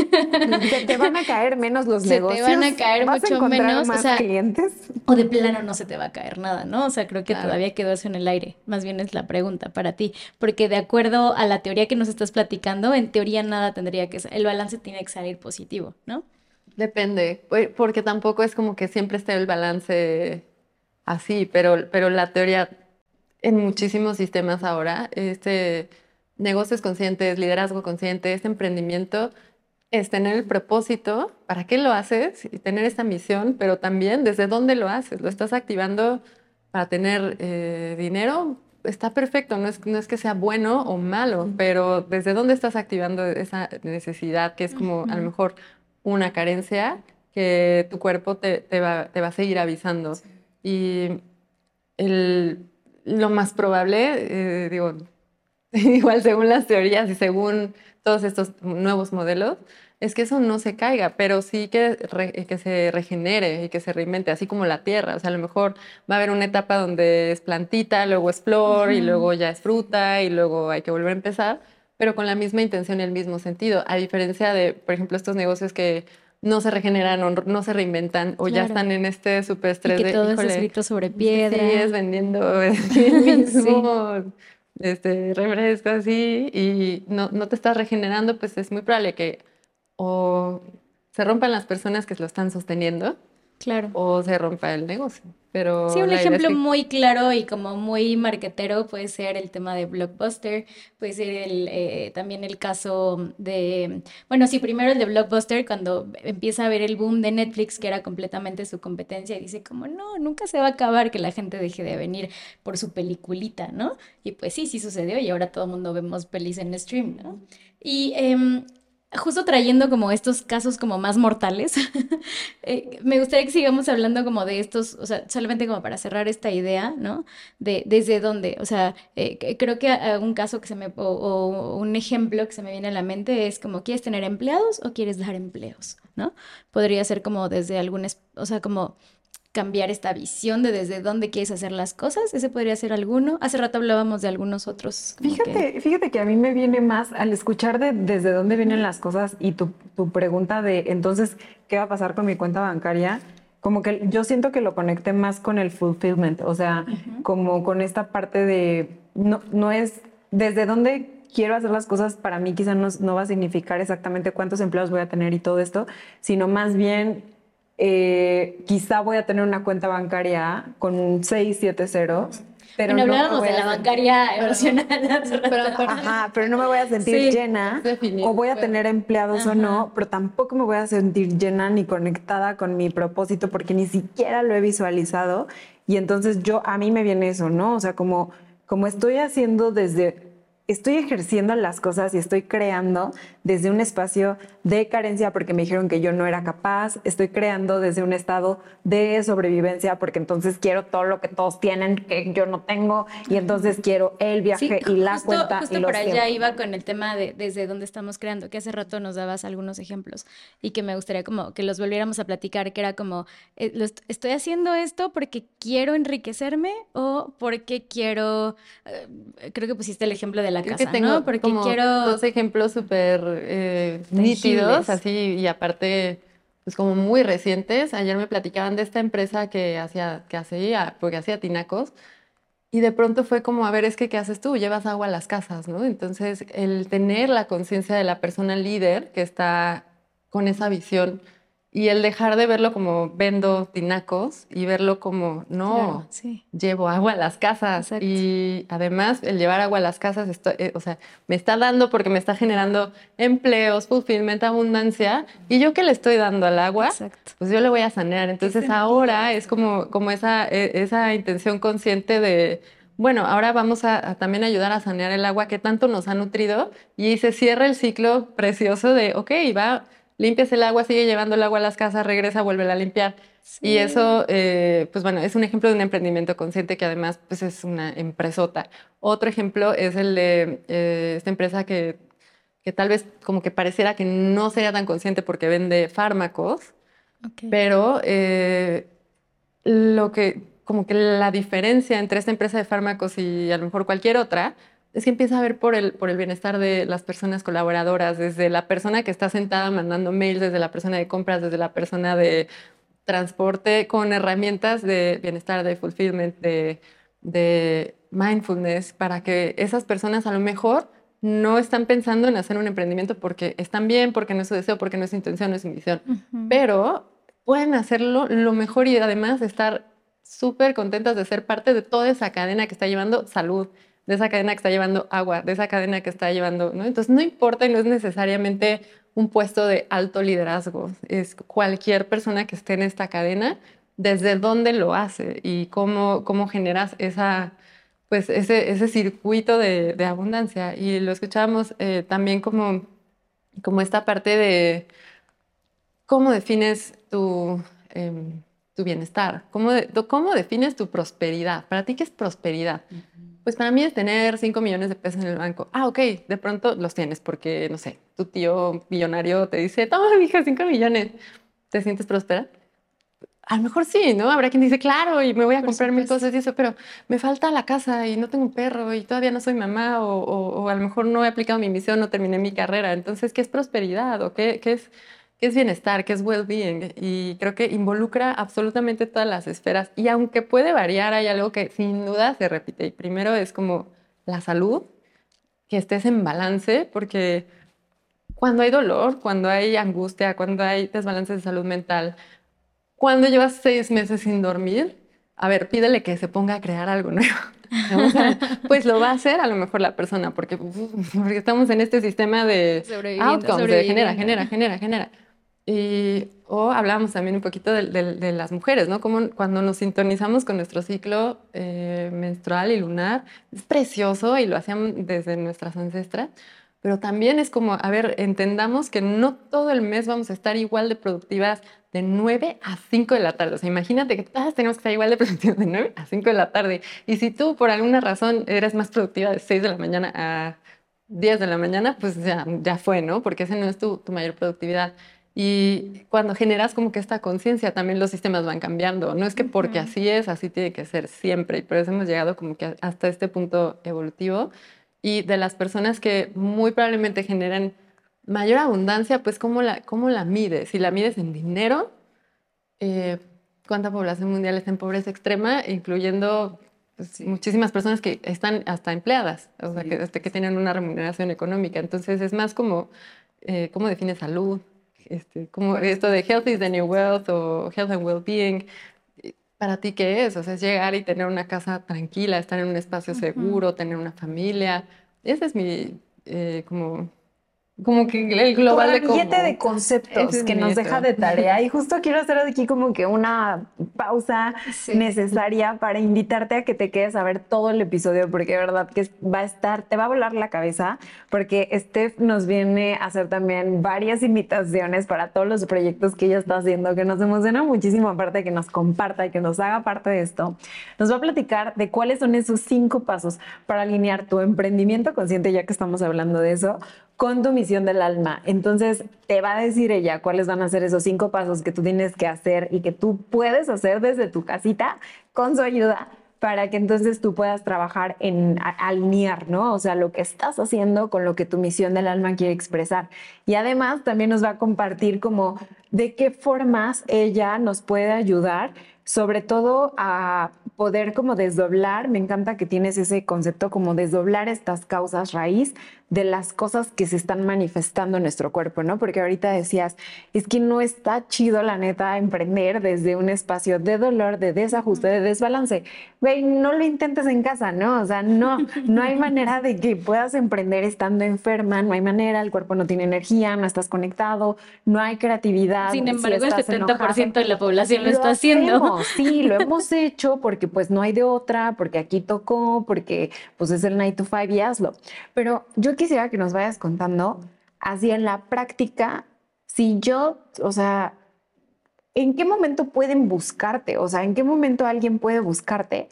te van a caer menos los negocios. Te van a caer mucho menos. Más clientes. O de plano no se te va a caer nada, ¿no? O sea, creo que todavía quedó eso en el aire. Más bien es la pregunta para ti. Porque de acuerdo a la teoría que nos estás platicando, en teoría nada tendría que ser. El balance tiene que salir positivo, ¿no? Depende. Porque tampoco es como que siempre esté el balance así, pero, pero la teoría en muchísimos sistemas ahora, este negocios conscientes, liderazgo consciente, este emprendimiento, es tener el propósito, ¿para qué lo haces? Y tener esta misión, pero también desde dónde lo haces. ¿Lo estás activando para tener eh, dinero? Está perfecto, no es, no es que sea bueno o malo, pero desde dónde estás activando esa necesidad que es como a lo mejor una carencia que tu cuerpo te, va, a seguir avisando. Y lo más probable, eh, digo, igual según las teorías y según todos estos nuevos modelos, es que eso no se caiga, pero sí que, que se regenere y que se reinvente, así como la tierra. O sea, a lo mejor va a haber una etapa donde es plantita, luego es flor y luego ya es fruta y luego hay que volver a empezar, pero con la misma intención y el mismo sentido. A diferencia de, por ejemplo, estos negocios que no se regeneran o no se reinventan o ya están en este super estrés y que todo es escrito sobre piedra. Sí, es vendiendo el mismo este, refresco así y no, no te estás regenerando, pues es muy probable que o se rompan las personas que lo están sosteniendo Claro. O se rompa el negocio. Pero sí, un ejemplo muy claro y como muy marquetero puede ser el tema de Blockbuster, puede ser el, eh, también el caso de, bueno, sí, primero el de Blockbuster, cuando empieza a ver el boom de Netflix, que era completamente su competencia, y dice como, no, nunca se va a acabar que la gente deje de venir por su peliculita, ¿no? Y pues sí, sí sucedió y ahora todo el mundo vemos pelis en stream, ¿no? Y eh, justo trayendo como estos casos como más mortales, eh, me gustaría que sigamos hablando como de estos, o sea, solamente como para cerrar esta idea, ¿no? De desde dónde, o sea, eh, creo que un caso que se me, o, o, un ejemplo que se me viene a la mente es como, ¿quieres tener empleados o quieres dar empleos? ¿No? Podría ser como desde algún, o sea, como cambiar esta visión de desde dónde quieres hacer las cosas. Ese podría ser alguno. Hace rato hablábamos de algunos otros. Fíjate, que... fíjate que a mí me viene más al escuchar de desde dónde vienen las cosas y tu, tu, pregunta de entonces, ¿qué va a pasar con mi cuenta bancaria? Como que yo siento que lo conecté más con el fulfillment, o sea, como con esta parte de, no, no es desde dónde quiero hacer las cosas, para mí quizá no, no va a significar exactamente cuántos empleados voy a tener y todo esto, sino más bien eh, quizá voy a tener una cuenta bancaria con 6, 7 ceros. Pero no hablábamos de la bancaria emocional. Pero, ajá, pero no me voy a sentir llena. O voy a tener empleados o no, pero tampoco me voy a sentir llena ni conectada con mi propósito porque ni siquiera lo he visualizado. Y entonces yo, a mí me viene eso, ¿no? O sea, como, como estoy haciendo desde estoy ejerciendo las cosas y estoy creando desde un espacio de carencia porque me dijeron que yo no era capaz, estoy creando desde un estado de sobrevivencia porque entonces quiero todo lo que todos tienen que yo no tengo y entonces quiero el viaje y la cuenta. Justo por allá iba con el tema de desde dónde estamos creando, que hace rato nos dabas algunos ejemplos y que me gustaría como que los volviéramos a platicar, que era como, eh, estoy haciendo esto porque quiero enriquecerme o porque quiero, eh, creo que pusiste el ejemplo de la casa, que tengo ¿no? Porque quiero... Dos ejemplos súper... Eh, nítidos, así, y aparte pues como muy recientes. Ayer me platicaban de esta empresa que hacía, que hacía, porque hacía tinacos. Y de pronto fue como, a ver, es que, ¿qué haces tú? Llevas agua a las casas, ¿no? Entonces, el tener la conciencia de la persona líder que está con esa visión y el dejar de verlo como vendo tinacos y verlo como, no, llevo agua a las casas. Y además, el llevar agua a las casas, eh, o sea, me está dando porque me está generando empleos, fulfillment, abundancia. Y yo que le estoy dando al agua, pues yo le voy a sanear. Entonces ahora es como, como esa, e, esa intención consciente de, bueno, ahora vamos a, a, también ayudar a sanear el agua que tanto nos ha nutrido y se cierra el ciclo precioso de, ok, va limpias el agua, sigue llevando el agua a las casas, regresa, vuelve a limpiar. Y eso, eh, pues bueno, es un ejemplo de un emprendimiento consciente que además pues es una empresota. Otro ejemplo es el de eh, esta empresa que, que, tal vez como que pareciera que no sería tan consciente porque vende fármacos, pero eh, lo que, como que la diferencia entre esta empresa de fármacos y a lo mejor cualquier otra es que empieza a ver por el, por el bienestar de las personas colaboradoras, desde la persona que está sentada mandando mails, desde la persona de compras, desde la persona de transporte, con herramientas de bienestar, de fulfillment, de, de mindfulness, para que esas personas a lo mejor no están pensando en hacer un emprendimiento porque están bien, porque no es su deseo, porque no es su intención, no es su misión, pero pueden hacerlo lo mejor y además estar súper contentas de ser parte de toda esa cadena que está llevando salud, de esa cadena que está llevando agua, de esa cadena que está llevando, ¿no? Entonces no importa y no es necesariamente un puesto de alto liderazgo, es cualquier persona que esté en esta cadena, desde dónde lo hace y cómo, cómo generas esa, pues ese, ese circuito de, abundancia. Y lo escuchábamos eh, también como, como esta parte de cómo defines tu, em, tu bienestar, cómo, cómo defines tu prosperidad. Para ti, ¿qué es prosperidad? Pues para mí es tener 5 millones de pesos en el banco. Ah, ok, de pronto los tienes porque, no sé, tu tío millonario te dice, toma, hija, 5 millones. ¿Te sientes próspera? A lo mejor sí, ¿no? Habrá quien dice, claro, y me voy a comprar mil cosas y eso, pero me falta la casa y no tengo un perro y todavía no soy mamá o, o, a lo mejor no he aplicado mi misión, no terminé mi carrera. Entonces, ¿qué es prosperidad o qué, qué es qué es bienestar, qué es well-being. Y creo que involucra absolutamente todas las esferas. Y aunque puede variar, hay algo que sin duda se repite. Y primero es como la salud, que estés en balance, porque cuando hay dolor, cuando hay angustia, cuando hay desbalance de salud mental, cuando llevas seis meses sin dormir, a ver, pídele que se ponga a crear algo nuevo. pues lo va a hacer a lo mejor la persona, porque, porque estamos en este sistema de outcomes, de genera, genera, genera, genera. Y, o hablábamos también un poquito de, las mujeres, ¿no? Como cuando nos sintonizamos con nuestro ciclo eh, menstrual y lunar, es precioso y lo hacían desde nuestras ancestras, pero también es como, a ver, entendamos que no todo el mes vamos a estar igual de productivas de 9 a 5 de la tarde. O sea, imagínate que todas tenemos que estar igual de productivas de 9 a 5 de la tarde. Y si tú por alguna razón eres más productiva de 6 de la mañana a 10 de la mañana, pues ya, ya fue, ¿no? Porque esa no es tu, tu mayor productividad. Y cuando generas como que esta conciencia, también los sistemas van cambiando. No es que porque así es, así tiene que ser siempre. Y por eso hemos llegado como que hasta este punto evolutivo. Y de las personas que muy probablemente generan mayor abundancia, pues ¿cómo la, cómo la mides? Si la mides en dinero, eh, ¿cuánta población mundial está en pobreza extrema? Incluyendo pues, muchísimas personas que están hasta empleadas, o sea, que, que tienen una remuneración económica. Entonces es más como, eh, ¿cómo defines salud? Este, como esto de health is the new wealth o health and well-being, ¿para ti qué es? O sea, es llegar y tener una casa tranquila, estar en un espacio seguro, tener una familia. Ese es mi, eh, como, como que el global de billete de conceptos que nos deja de tarea. Y justo quiero hacer aquí como que una pausa necesaria para invitarte a que te quedes a ver todo el episodio, porque de verdad que va a estar, te va a volar la cabeza, porque Steph nos viene a hacer también varias invitaciones para todos los proyectos que ella está haciendo, que nos emociona muchísimo, aparte de que nos comparta y que nos haga parte de esto. Nos va a platicar de cuáles son esos cinco pasos para alinear tu emprendimiento consciente, ya que estamos hablando de eso, con tu misión del alma. Entonces, te va a decir ella cuáles van a ser esos cinco pasos que tú tienes que hacer y que tú puedes hacer desde tu casita con su ayuda para que entonces tú puedas trabajar en alinear, ¿no? O sea, lo que estás haciendo con lo que tu misión del alma quiere expresar. Y además también nos va a compartir como de qué formas ella nos puede ayudar sobre todo a poder como desdoblar, me encanta que tienes ese concepto como desdoblar estas causas raíz de las cosas que se están manifestando en nuestro cuerpo, ¿no? Porque ahorita decías, es que no está chido la neta emprender desde un espacio de dolor, de desajuste, de desbalance. Güey, no lo intentes en casa, ¿no? O sea, no, no hay manera de que puedas emprender estando enferma, no hay manera, el cuerpo no tiene energía, no estás conectado, no hay creatividad. Sin embargo, el 70% de la población lo, está haciendo. sí, lo hemos hecho porque pues no hay de otra, porque aquí tocó, porque pues es el 9 to 5 y hazlo. Pero yo quisiera que nos vayas contando, así en la práctica, si yo, o sea, ¿en qué momento pueden buscarte? O sea, ¿en qué momento alguien puede buscarte?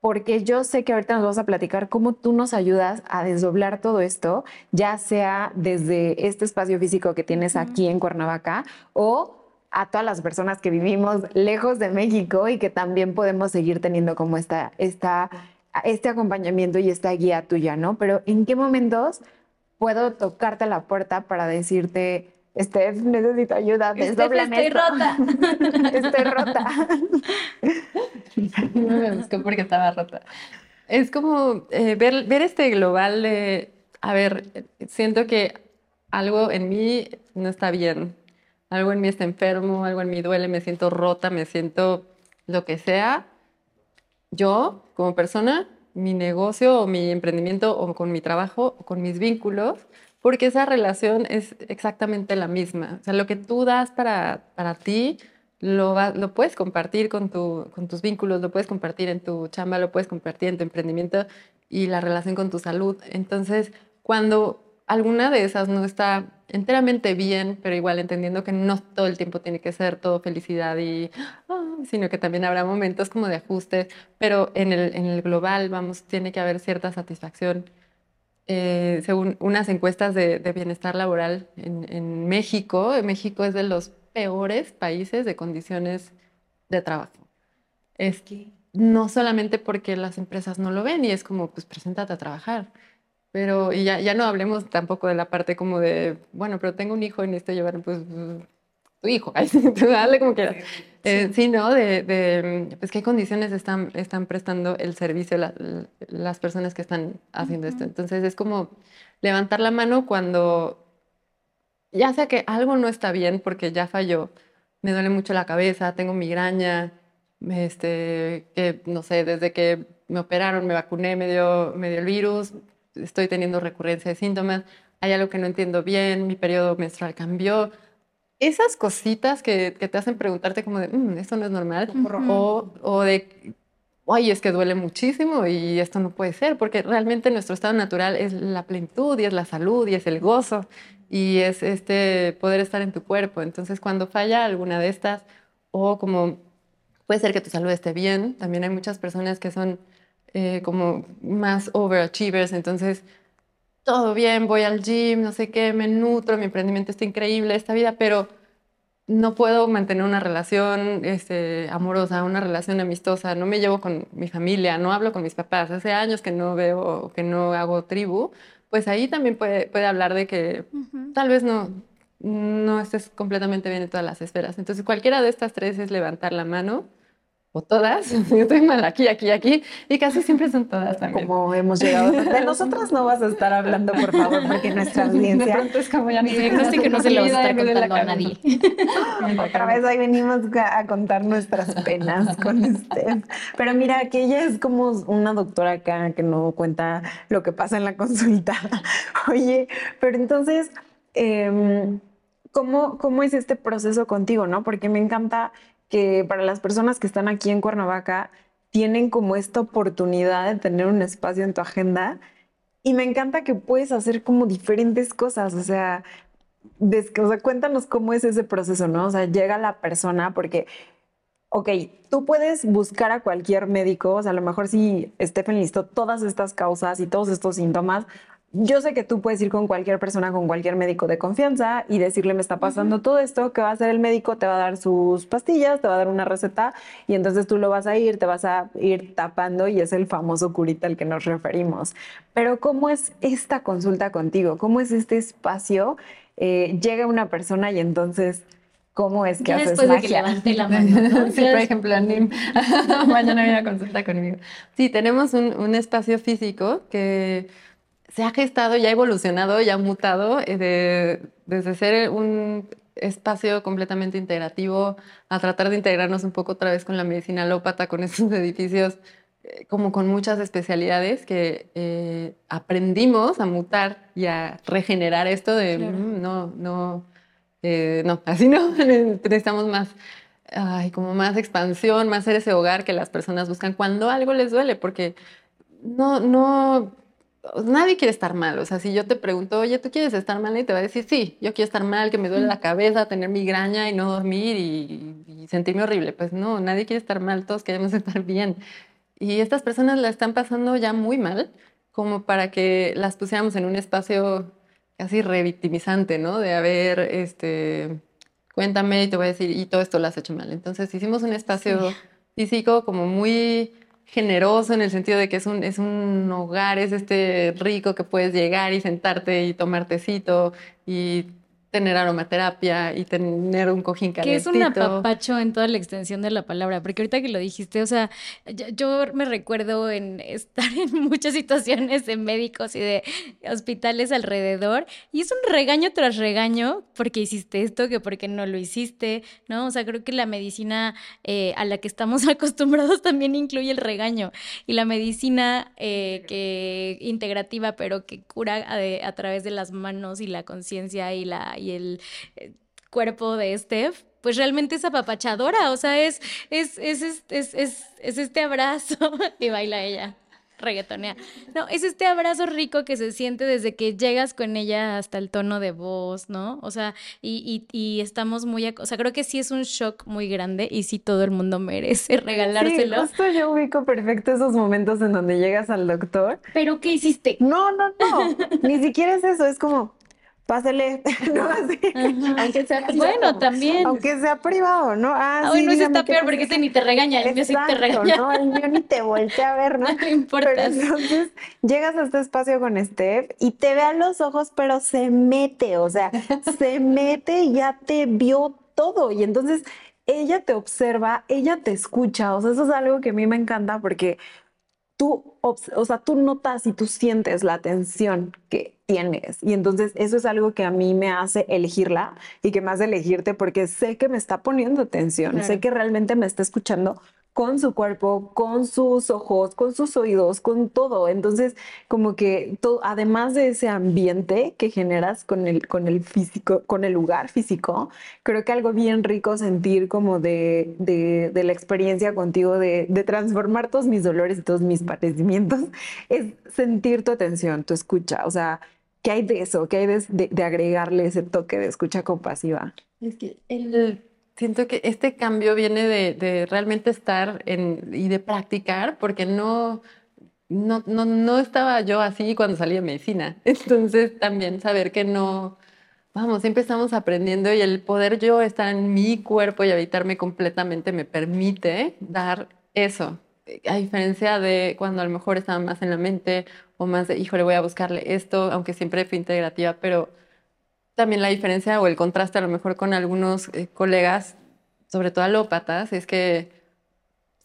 Porque yo sé que ahorita nos vas a platicar cómo tú nos ayudas a desdoblar todo esto, ya sea desde este espacio físico que tienes aquí en Cuernavaca o a todas las personas que vivimos lejos de México y que también podemos seguir teniendo como esta, esta este acompañamiento y esta guía tuya, ¿no? Pero ¿en qué momentos puedo tocarte la puerta para decirte, Steph, necesito ayuda, desdoblame estoy rota. estoy rota. no me buscó porque estaba rota. Es como eh, ver, ver este global de, a ver, siento que algo en mí no está bien, algo en mí está enfermo, algo en mí duele, me siento rota, me siento lo que sea, yo como persona, mi negocio o mi emprendimiento o con mi trabajo o con mis vínculos, porque esa relación es exactamente la misma. O sea, lo que tú das para, para ti, lo, lo puedes compartir con, tu, con tus vínculos, lo puedes compartir en tu chamba, lo puedes compartir en tu emprendimiento y la relación con tu salud. Entonces, cuando alguna de esas no está enteramente bien, pero igual entendiendo que no todo el tiempo tiene que ser todo felicidad y, ah, sino que también habrá momentos como de ajustes, pero en el, en el global, vamos, tiene que haber cierta satisfacción. Eh, según unas encuestas de, de bienestar laboral en, en, México, México es de los peores países de condiciones de trabajo. Es que no solamente porque las empresas no lo ven y es como, pues preséntate a trabajar, pero y ya, ya no hablemos tampoco de la parte como de, bueno, pero tengo un hijo y necesito llevar, pues, tu hijo, dale como quieras. Eh, sí, ¿no? De, de, pues, qué condiciones están, están prestando el servicio las personas que están haciendo esto. Entonces, es como levantar la mano cuando ya sea que algo no está bien porque ya falló, me duele mucho la cabeza, tengo migraña, este, que no sé, desde que me operaron, me vacuné, me dio, me dio el virus, estoy teniendo recurrencia de síntomas, hay algo que no entiendo bien, mi periodo menstrual cambió. Esas cositas que, que te hacen preguntarte como de, mm, esto no es normal, o, o de, oye, es que duele muchísimo y esto no puede ser, porque realmente nuestro estado natural es la plenitud y es la salud y es el gozo y es este poder estar en tu cuerpo. Entonces, cuando falla alguna de estas, o como puede ser que tu salud esté bien, también hay muchas personas que son eh, como más overachievers, entonces todo bien, voy al gym, no sé qué, me nutro, mi emprendimiento está increíble, esta vida, pero no puedo mantener una relación este, amorosa, una relación amistosa, no me llevo con mi familia, no hablo con mis papás, hace años que no veo, que no hago tribu, pues ahí también puede, puede hablar de que tal vez no, no estés completamente bien en todas las esferas. Entonces cualquiera de estas tres es levantar la mano o todas, yo estoy mal aquí, aquí, aquí, y casi siempre son todas también. Como hemos llegado. De nosotras no vas a estar hablando, por favor, porque nuestra audiencia... De pronto es como ya ni que no se lo estar contando a nadie. Otra vez hoy venimos a contar nuestras penas con usted. Pero mira, que ella es como una doctora acá que no cuenta lo que pasa en la consulta. Oye, pero entonces... Eh, ¿Cómo, ¿Cómo es este proceso contigo, no? Porque me encanta que para las personas que están aquí en Cuernavaca tienen como esta oportunidad de tener un espacio en tu agenda y me encanta que puedes hacer como diferentes cosas, o sea, o sea, cuéntanos cómo es ese proceso, ¿no? O sea, llega la persona porque, ok, tú puedes buscar a cualquier médico, o sea, a lo mejor si Stephen listó todas estas causas y todos estos síntomas, yo sé que tú puedes ir con cualquier persona, con cualquier médico de confianza y decirle me está pasando todo esto, que va a hacer el médico, te va a dar sus pastillas, te va a dar una receta y entonces tú lo vas a ir, te vas a ir tapando y es el famoso curita al que nos referimos. Pero ¿cómo es esta consulta contigo? ¿Cómo es este espacio? Eh, llega una persona y entonces... ¿Cómo es que ya haces después magia? de que levanté la mano, ¿no? Sí, por ejemplo, Anim, mañana viene a consulta conmigo. Sí, tenemos un, un espacio físico que se ha gestado, ya ha evolucionado, ya ha mutado eh, de- desde ser un espacio completamente integrativo a tratar de integrarnos un poco otra vez con la medicina alópata, con estos edificios eh, como con muchas especialidades que eh, aprendimos a mutar y a regenerar esto de Claro. "Mm, no, no, eh, no, así no, necesitamos más, ay, como más expansión, más ser ese hogar que las personas buscan cuando algo les duele, porque no, no, nadie quiere estar mal. O sea, si yo te pregunto, oye, ¿tú quieres estar mal? Y te va a decir, sí, yo quiero estar mal, que me duele la cabeza, tener migraña y no dormir y, y sentirme horrible. Pues no, nadie quiere estar mal, todos queremos estar bien. Y estas personas la están pasando ya muy mal, como para que las pusiéramos en un espacio casi revictimizante, ¿no? De a ver, este, cuéntame y te voy a decir, y todo esto lo has hecho mal. Entonces hicimos un espacio físico como muy generoso en el sentido de que es un, es un hogar, es este rico que puedes llegar y sentarte y tomar tecito y tener aromaterapia y tener un cojín Que es un apapacho en toda la extensión de la palabra, porque ahorita que lo dijiste, o sea, yo, yo me recuerdo en estar en muchas situaciones de médicos y de hospitales alrededor, y es un regaño tras regaño, porque hiciste esto, que porque no lo hiciste, ¿no? O sea, creo que la medicina eh, a la que estamos acostumbrados también incluye el regaño, y la medicina eh, que integrativa, pero que cura a, de- a través de las manos y la conciencia y la y el eh, cuerpo de Steph, pues realmente es apapachadora, o sea, es, es, es, es, es, es- es este abrazo, y baila ella, reggaetonea. No, es este abrazo rico que se siente desde que llegas con ella hasta el tono de voz, ¿no? O sea, y, y, y estamos muy, o sea, creo que sí es un shock muy grande y sí todo el mundo merece regalárselo. Sí, justo yo ubico perfecto esos momentos en donde llegas al doctor. Pero ¿qué hiciste? No, no, no. Ni siquiera es eso. Es como, pásale. No, así. Aunque sea, bueno, también. Aunque sea privado, ¿no? Ah, Ah, sí, bueno, ese está peor porque ese ni te regaña, el mío sí te regaña. ¿no? El mío ni te voltea a ver, ¿no? No importa. Pero entonces llegas a este espacio con Steph y te ve a los ojos, pero se mete, o sea, se mete y ya te vio todo. Y entonces ella te observa, ella te escucha. O sea, eso es algo que a mí me encanta porque tú, obs- o sea, tú notas y tú sientes la atención que tienes. Y entonces eso es algo que a mí me hace elegirla y que me hace elegirte porque sé que me está poniendo atención, Claro. sé que realmente me está escuchando con su cuerpo, con sus ojos, con sus oídos, con todo. Entonces, como que todo, además de ese ambiente que generas con el, con el físico, con el lugar físico, creo que algo bien rico sentir como de, de, de la experiencia contigo, de, de transformar todos mis dolores y todos mis padecimientos, es sentir tu atención, tu escucha. O sea, ¿qué hay de eso? ¿Qué hay de, agregarle ese toque de escucha compasiva? Es que el- siento que este cambio viene de, realmente estar y de practicar, porque no, no, no, no estaba yo así cuando salí de medicina. Entonces también saber que no, vamos, siempre estamos aprendiendo y el poder yo estar en mi cuerpo y habitarme completamente me permite dar eso. A diferencia de cuando a lo mejor estaba más en la mente o más de, híjole, voy a buscarle esto, aunque siempre fui integrativa, pero también la diferencia o el contraste a lo mejor con algunos eh, colegas, sobre todo alópatas, es que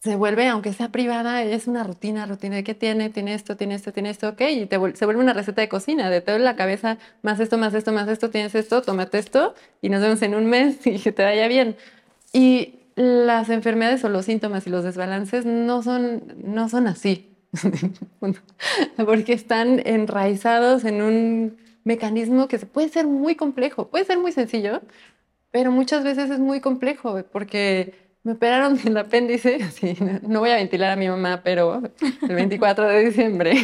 se vuelve, aunque sea privada, es una rutina, rutina de qué tiene, tiene esto, tiene esto, tiene esto, ok, y te se vuelve una receta de cocina, de te duele la cabeza, más esto, más esto, más esto, tienes esto, tómate esto, y nos vemos en un mes y que te vaya bien. Y las enfermedades o los síntomas y los desbalances no son, no son así, porque están enraizados en un mecanismo que puede ser muy complejo, puede ser muy sencillo, pero muchas veces es muy complejo porque me operaron del apéndice, no, voy a ventilar a mi mamá, pero el 24 de diciembre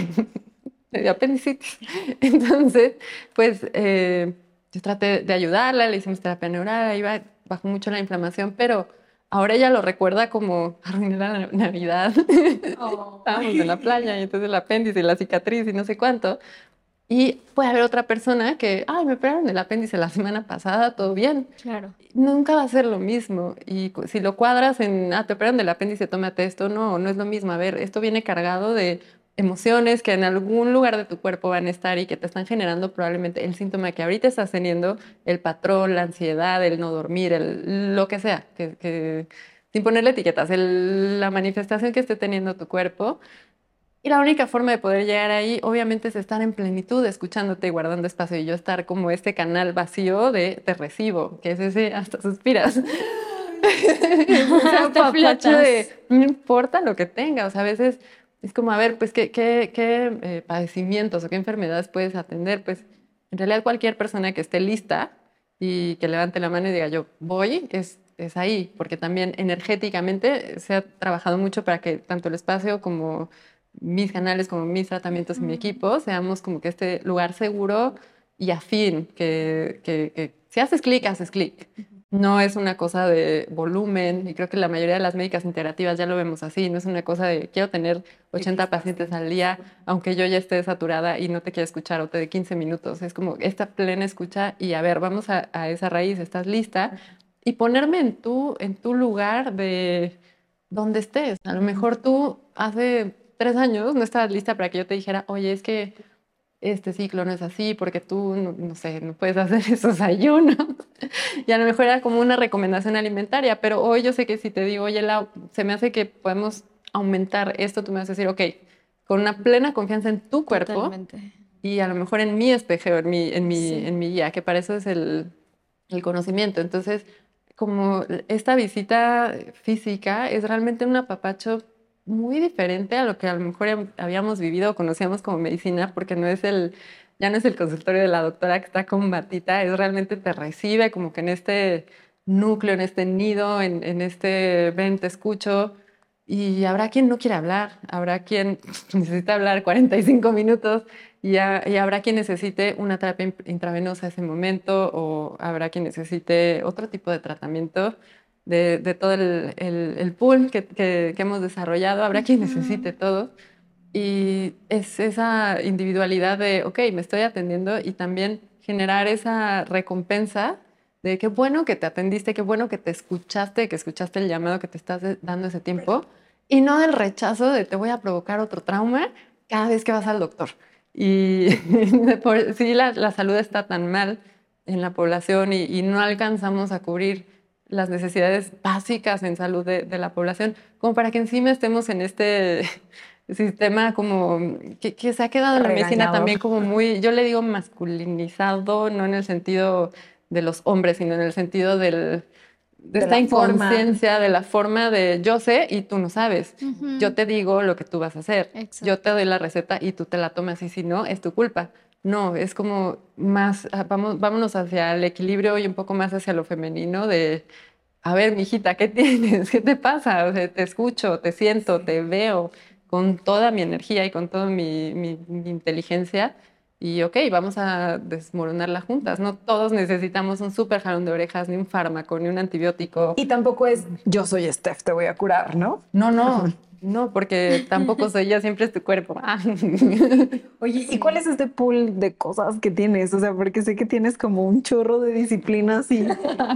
dio apendicitis. Entonces, pues eh, yo traté de ayudarla, le hicimos terapia neural, iba, bajó mucho la inflamación, pero ahora ella lo recuerda como arruiné la Navidad. Estábamos en la playa y entonces el apéndice y la cicatriz y no sé cuánto. Y puede haber otra persona que, ay, me operaron el apéndice la semana pasada, todo bien. Claro. Nunca va a ser lo mismo. Y si lo cuadras en, ah, te operaron del apéndice, tómate esto, no, no es lo mismo. A ver, esto viene cargado de emociones que en algún lugar de tu cuerpo van a estar y que te están generando probablemente el síntoma que ahorita estás teniendo, el patrón, la ansiedad, el no dormir, el, lo que sea, que, sin ponerle etiquetas, la manifestación que esté teniendo tu cuerpo. Y la única forma de poder llegar ahí, obviamente, es estar en plenitud, escuchándote y guardando espacio. Y yo estar como este canal vacío de te recibo, que es ese hasta suspiras. de no importa lo que tenga. O sea, a veces es como, a ver, pues, ¿qué, qué, qué eh, padecimientos o qué enfermedades puedes atender? Pues, en realidad, cualquier persona que esté lista y que levante la mano y diga, yo voy, es, es ahí, porque también energéticamente se ha trabajado mucho para que tanto el espacio como mis canales, como mis tratamientos y mi equipo, seamos como que este lugar seguro y afín, que, que, que si haces clic, haces clic. No es una cosa de volumen, y creo que la mayoría de las médicas integrativas ya lo vemos así, no es una cosa de quiero tener 80 pacientes al día, aunque yo ya esté saturada y no te quiera escuchar o te dé 15 minutos. Es como esta plena escucha y a ver, vamos a, esa raíz, estás lista y ponerme en tu, en tu lugar de donde estés. A lo mejor tú hace tres años no estabas lista para que yo te dijera, oye, es que este ciclo no es así porque tú, no, sé, no puedes hacer esos ayunos. y a lo mejor era como una recomendación alimentaria, pero hoy yo sé que si te digo, oye, se me hace que podemos aumentar esto, tú me vas a decir, ok, con una plena confianza en tu cuerpo y a lo mejor en mi espejo, en mi, en mi, en mi guía, que para eso es el, el conocimiento. Entonces, como esta visita física es realmente un apapacho muy diferente a lo que a lo mejor habíamos vivido o conocíamos como medicina, porque no es el, ya no es el consultorio de la doctora que está con batita, es realmente te recibe como que en este núcleo, en este nido, en, en este ven, te escucho. Y habrá quien no quiere hablar, habrá quien necesita hablar 45 minutos y, y, habrá quien necesite una terapia intravenosa ese momento o habrá quien necesite otro tipo de tratamiento de, todo el, el, pool que, que, hemos desarrollado. Habrá quien necesite todo. Y es esa individualidad de, ok, me estoy atendiendo y también generar esa recompensa de qué bueno que te atendiste, qué bueno que te escuchaste, que escuchaste el llamado que te estás dando ese tiempo y no del rechazo de te voy a provocar otro trauma cada vez que vas al doctor. Y por, sí, la, la, salud está tan mal en la población y, y no alcanzamos a cubrir las necesidades básicas en salud de, la población, como para que encima estemos en este sistema como que, se ha quedado en la medicina también como muy, yo le digo masculinizado, no en el sentido de los hombres, sino en el sentido del, de, esta inconsciencia, de la forma de yo sé y tú no sabes. Yo te digo lo que tú vas a hacer. Yo te doy la receta y tú te la tomas y si no, es tu culpa. No, es como más, ah, vamos, vámonos hacia el equilibrio y un poco más hacia lo femenino de, a ver, mijita, ¿qué tienes? ¿Qué te pasa? te escucho, te siento, te veo con toda mi energía y con toda mi, mi, inteligencia. Y ok, vamos a desmoronarla juntas. No todos necesitamos un súper jalón de orejas, ni un fármaco, ni un antibiótico. Y tampoco es yo soy Steph, te voy a curar, ¿no? No, no. No, porque tampoco soy yo, siempre es tu cuerpo. Ah. Oye, ¿y cuál es este pool de cosas que tienes? O sea, porque sé que tienes como un chorro de disciplinas y,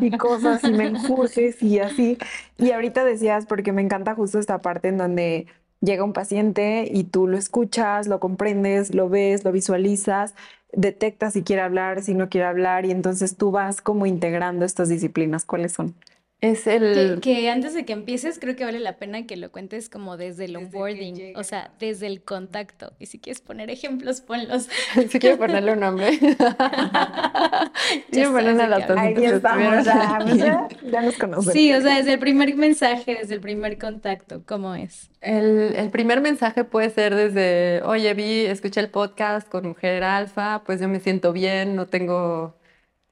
y cosas y menjurjes y así. Y ahorita decías, porque me encanta justo esta parte en donde llega un paciente y tú lo escuchas, lo comprendes, lo ves, lo visualizas, detectas si quiere hablar, si no quiere hablar, y entonces tú vas como integrando estas disciplinas. ¿Cuáles son? Es el... Que, antes de que empieces, creo que vale la pena que lo cuentes como desde el onboarding, o sea, desde el contacto. Y si quieres poner ejemplos, ponlos. si quieres ponerle un nombre. Quiero ponerle la Ahí estamos, ya, ya, nos conocemos. Sí, o sea, desde el primer mensaje, desde el primer contacto, ¿cómo es? El, el primer mensaje puede ser desde, oye, vi, escuché el podcast con Mujer Alfa, pues yo me siento bien, no tengo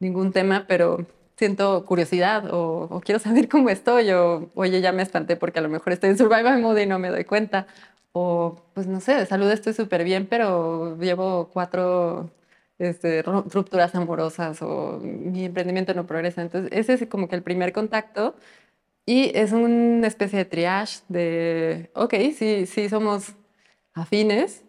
ningún tema, pero siento curiosidad o, quiero saber cómo estoy o oye, ya me espanté porque a lo mejor estoy en survival mode y no me doy cuenta. O pues no sé, de salud estoy súper bien, pero llevo cuatro este, rupturas amorosas o mi emprendimiento no progresa. Entonces, ese es como que el primer contacto y es una especie de triage de, ok, sí, sí somos afines,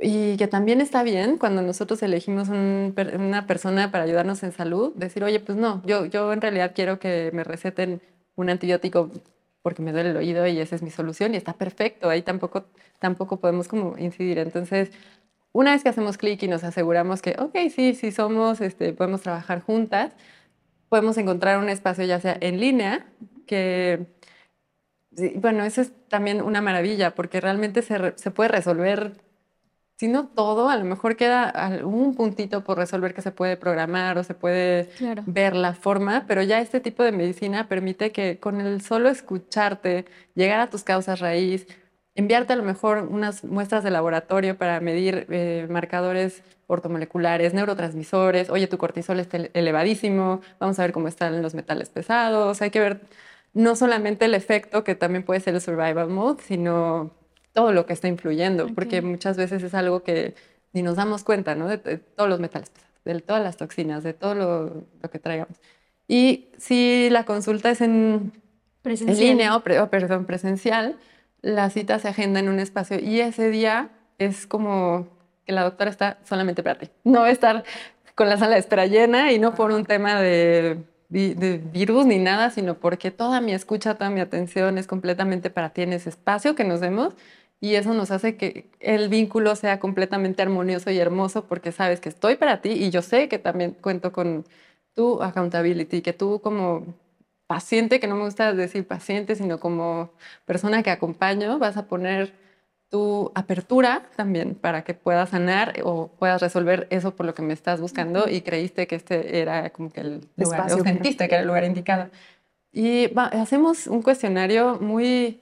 y que también está bien cuando nosotros elegimos una persona para ayudarnos en salud, decir, oye, pues no, yo, yo en realidad quiero que me receten un antibiótico porque me duele el oído y esa es mi solución y está perfecto, ahí tampoco, tampoco podemos como incidir. Entonces, una vez que hacemos clic y nos aseguramos que, ok, sí, sí somos, este, podemos trabajar juntas, podemos encontrar un espacio ya sea en línea, que, bueno, eso es también una maravilla porque realmente se, se puede resolver si no todo, a lo mejor queda algún puntito por resolver que se puede programar o se puede ver la forma, pero ya este tipo de medicina permite que con el solo escucharte, llegar a tus causas raíz, enviarte a lo mejor unas muestras de laboratorio para medir eh, marcadores ortomoleculares, neurotransmisores, oye, tu cortisol está elevadísimo, vamos a ver cómo están los metales pesados, hay que ver no solamente el efecto, que también puede ser el survival mode, sino todo lo que está influyendo, porque muchas veces es algo que ni nos damos cuenta, ¿no? De, todos los metales pesados, de todas las toxinas, de todo lo, que traigamos. Y si la consulta es en, línea o, perdón, presencial, la cita se agenda en un espacio y ese día es como que la doctora está solamente para ti. No va a estar con la sala de espera llena y no por un tema de, de, virus ni nada, sino porque toda mi escucha, toda mi atención es completamente para ti en ese espacio que nos demos y eso nos hace que el vínculo sea completamente armonioso y hermoso porque sabes que estoy para ti y yo sé que también cuento con tu accountability, que tú como paciente, que no me gusta decir paciente, sino como persona que acompaño, vas a poner tu apertura también para que puedas sanar o puedas resolver eso por lo que me estás buscando y creíste que este era como que el lugar, o sentiste que era el lugar indicado. Y hacemos un cuestionario muy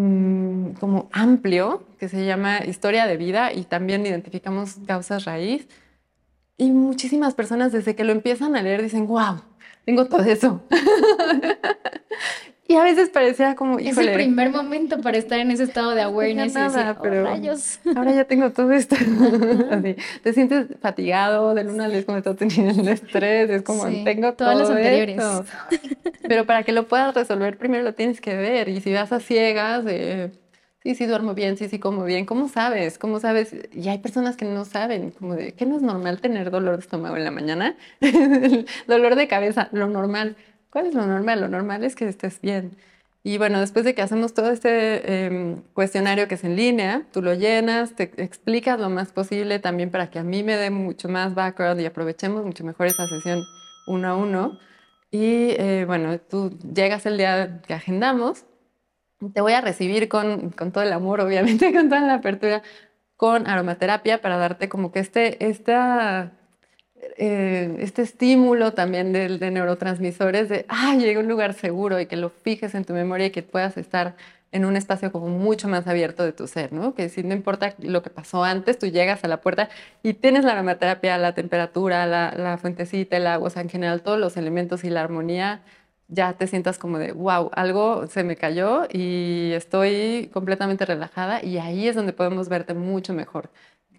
Mm, como amplio que se llama Historia de Vida y también identificamos causas raíz. Y muchísimas personas desde que lo empiezan a leer dicen, wow, tengo todo eso. Y a veces parecía como. Es el primer momento para estar en ese estado de awareness y decir, oh, pero rayos. Ahora ya tengo todo esto. Te sientes fatigado, de luna es como estás teniendo el estrés, es como tengo todas todo las anteriores. Pero para que lo puedas resolver, primero lo tienes que ver. Y si vas a ciegas, eh, sí, sí duermo bien, sí, sí como bien, ¿cómo sabes? ¿Cómo sabes? Y hay personas que no saben, como de que no es normal tener dolor de estómago en la mañana, dolor de cabeza, lo normal ¿Cuál es lo normal? Lo normal es que estés bien. Y bueno, después de que hacemos todo este em, cuestionario que es en línea, tú lo llenas, te explicas lo más posible también para que a mí me dé mucho más background y aprovechemos mucho mejor esa sesión uno a uno. Y eh, bueno, tú llegas el día que agendamos, te voy a recibir con, con todo el amor, obviamente, con toda la apertura, con aromaterapia para darte como que este, esta eh, este estímulo también de, de, neurotransmisores de, ah, llegué a un lugar seguro y que lo fijes en tu memoria y que puedas estar en un espacio como mucho más abierto de tu ser, ¿no? Que si no importa lo que pasó antes, tú llegas a la puerta y tienes la aromaterapia, la temperatura, la, la fuentecita, el agua, o sea, en general todos los elementos y la armonía, ya te sientas como de, wow, algo se me cayó y estoy completamente relajada y ahí es donde podemos verte mucho mejor.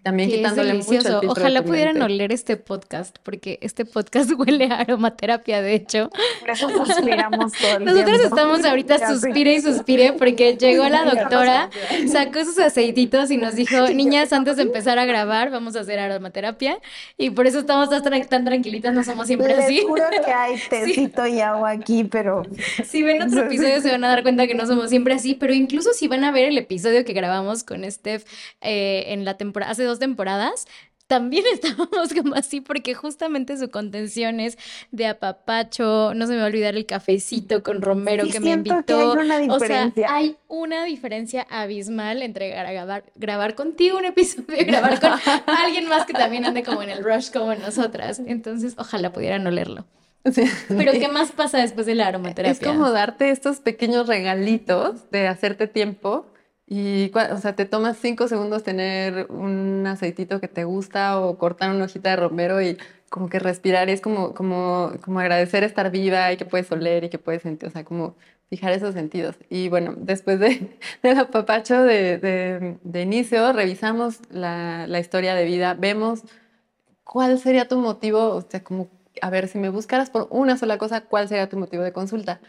También quitándole mucho Ojalá pudieran oler este podcast, porque este podcast huele a aromaterapia, de hecho. Por eso suspiramos todo el Nosotros estamos ahorita suspire y suspire porque llegó la doctora, sacó sus aceititos y nos dijo, niñas, antes de empezar a grabar, vamos a hacer aromaterapia. Y por eso estamos tan, tranquilitas, no somos siempre Les así. juro que hay tecito y agua aquí, pero... Si ven otro episodio se van a dar cuenta que no somos siempre así, pero incluso si van a ver el episodio que grabamos con Steph eh, en la temporada, hace dos temporadas, también estábamos como así porque justamente su contención es de apapacho, no se me va a olvidar el cafecito con Romero que me invitó. o sea, hay una diferencia abismal entre grabar, grabar contigo un episodio y grabar con alguien más que también ande como en el rush como nosotras. Entonces, ojalá pudieran olerlo. Pero ¿qué más pasa después de la aromaterapia? Es como darte estos pequeños regalitos de hacerte tiempo y, o sea, te tomas cinco segundos tener un aceitito que te gusta o cortar una hojita de romero y como que respirar y es como, como, como agradecer estar viva y que puedes oler y que puedes sentir, o sea, como fijar esos sentidos. Y bueno, después de, del apapacho de, de, de, inicio, revisamos la, la, historia de vida, vemos cuál sería tu motivo, o sea, como, a ver, si me buscaras por una sola cosa, ¿cuál sería tu motivo de consulta?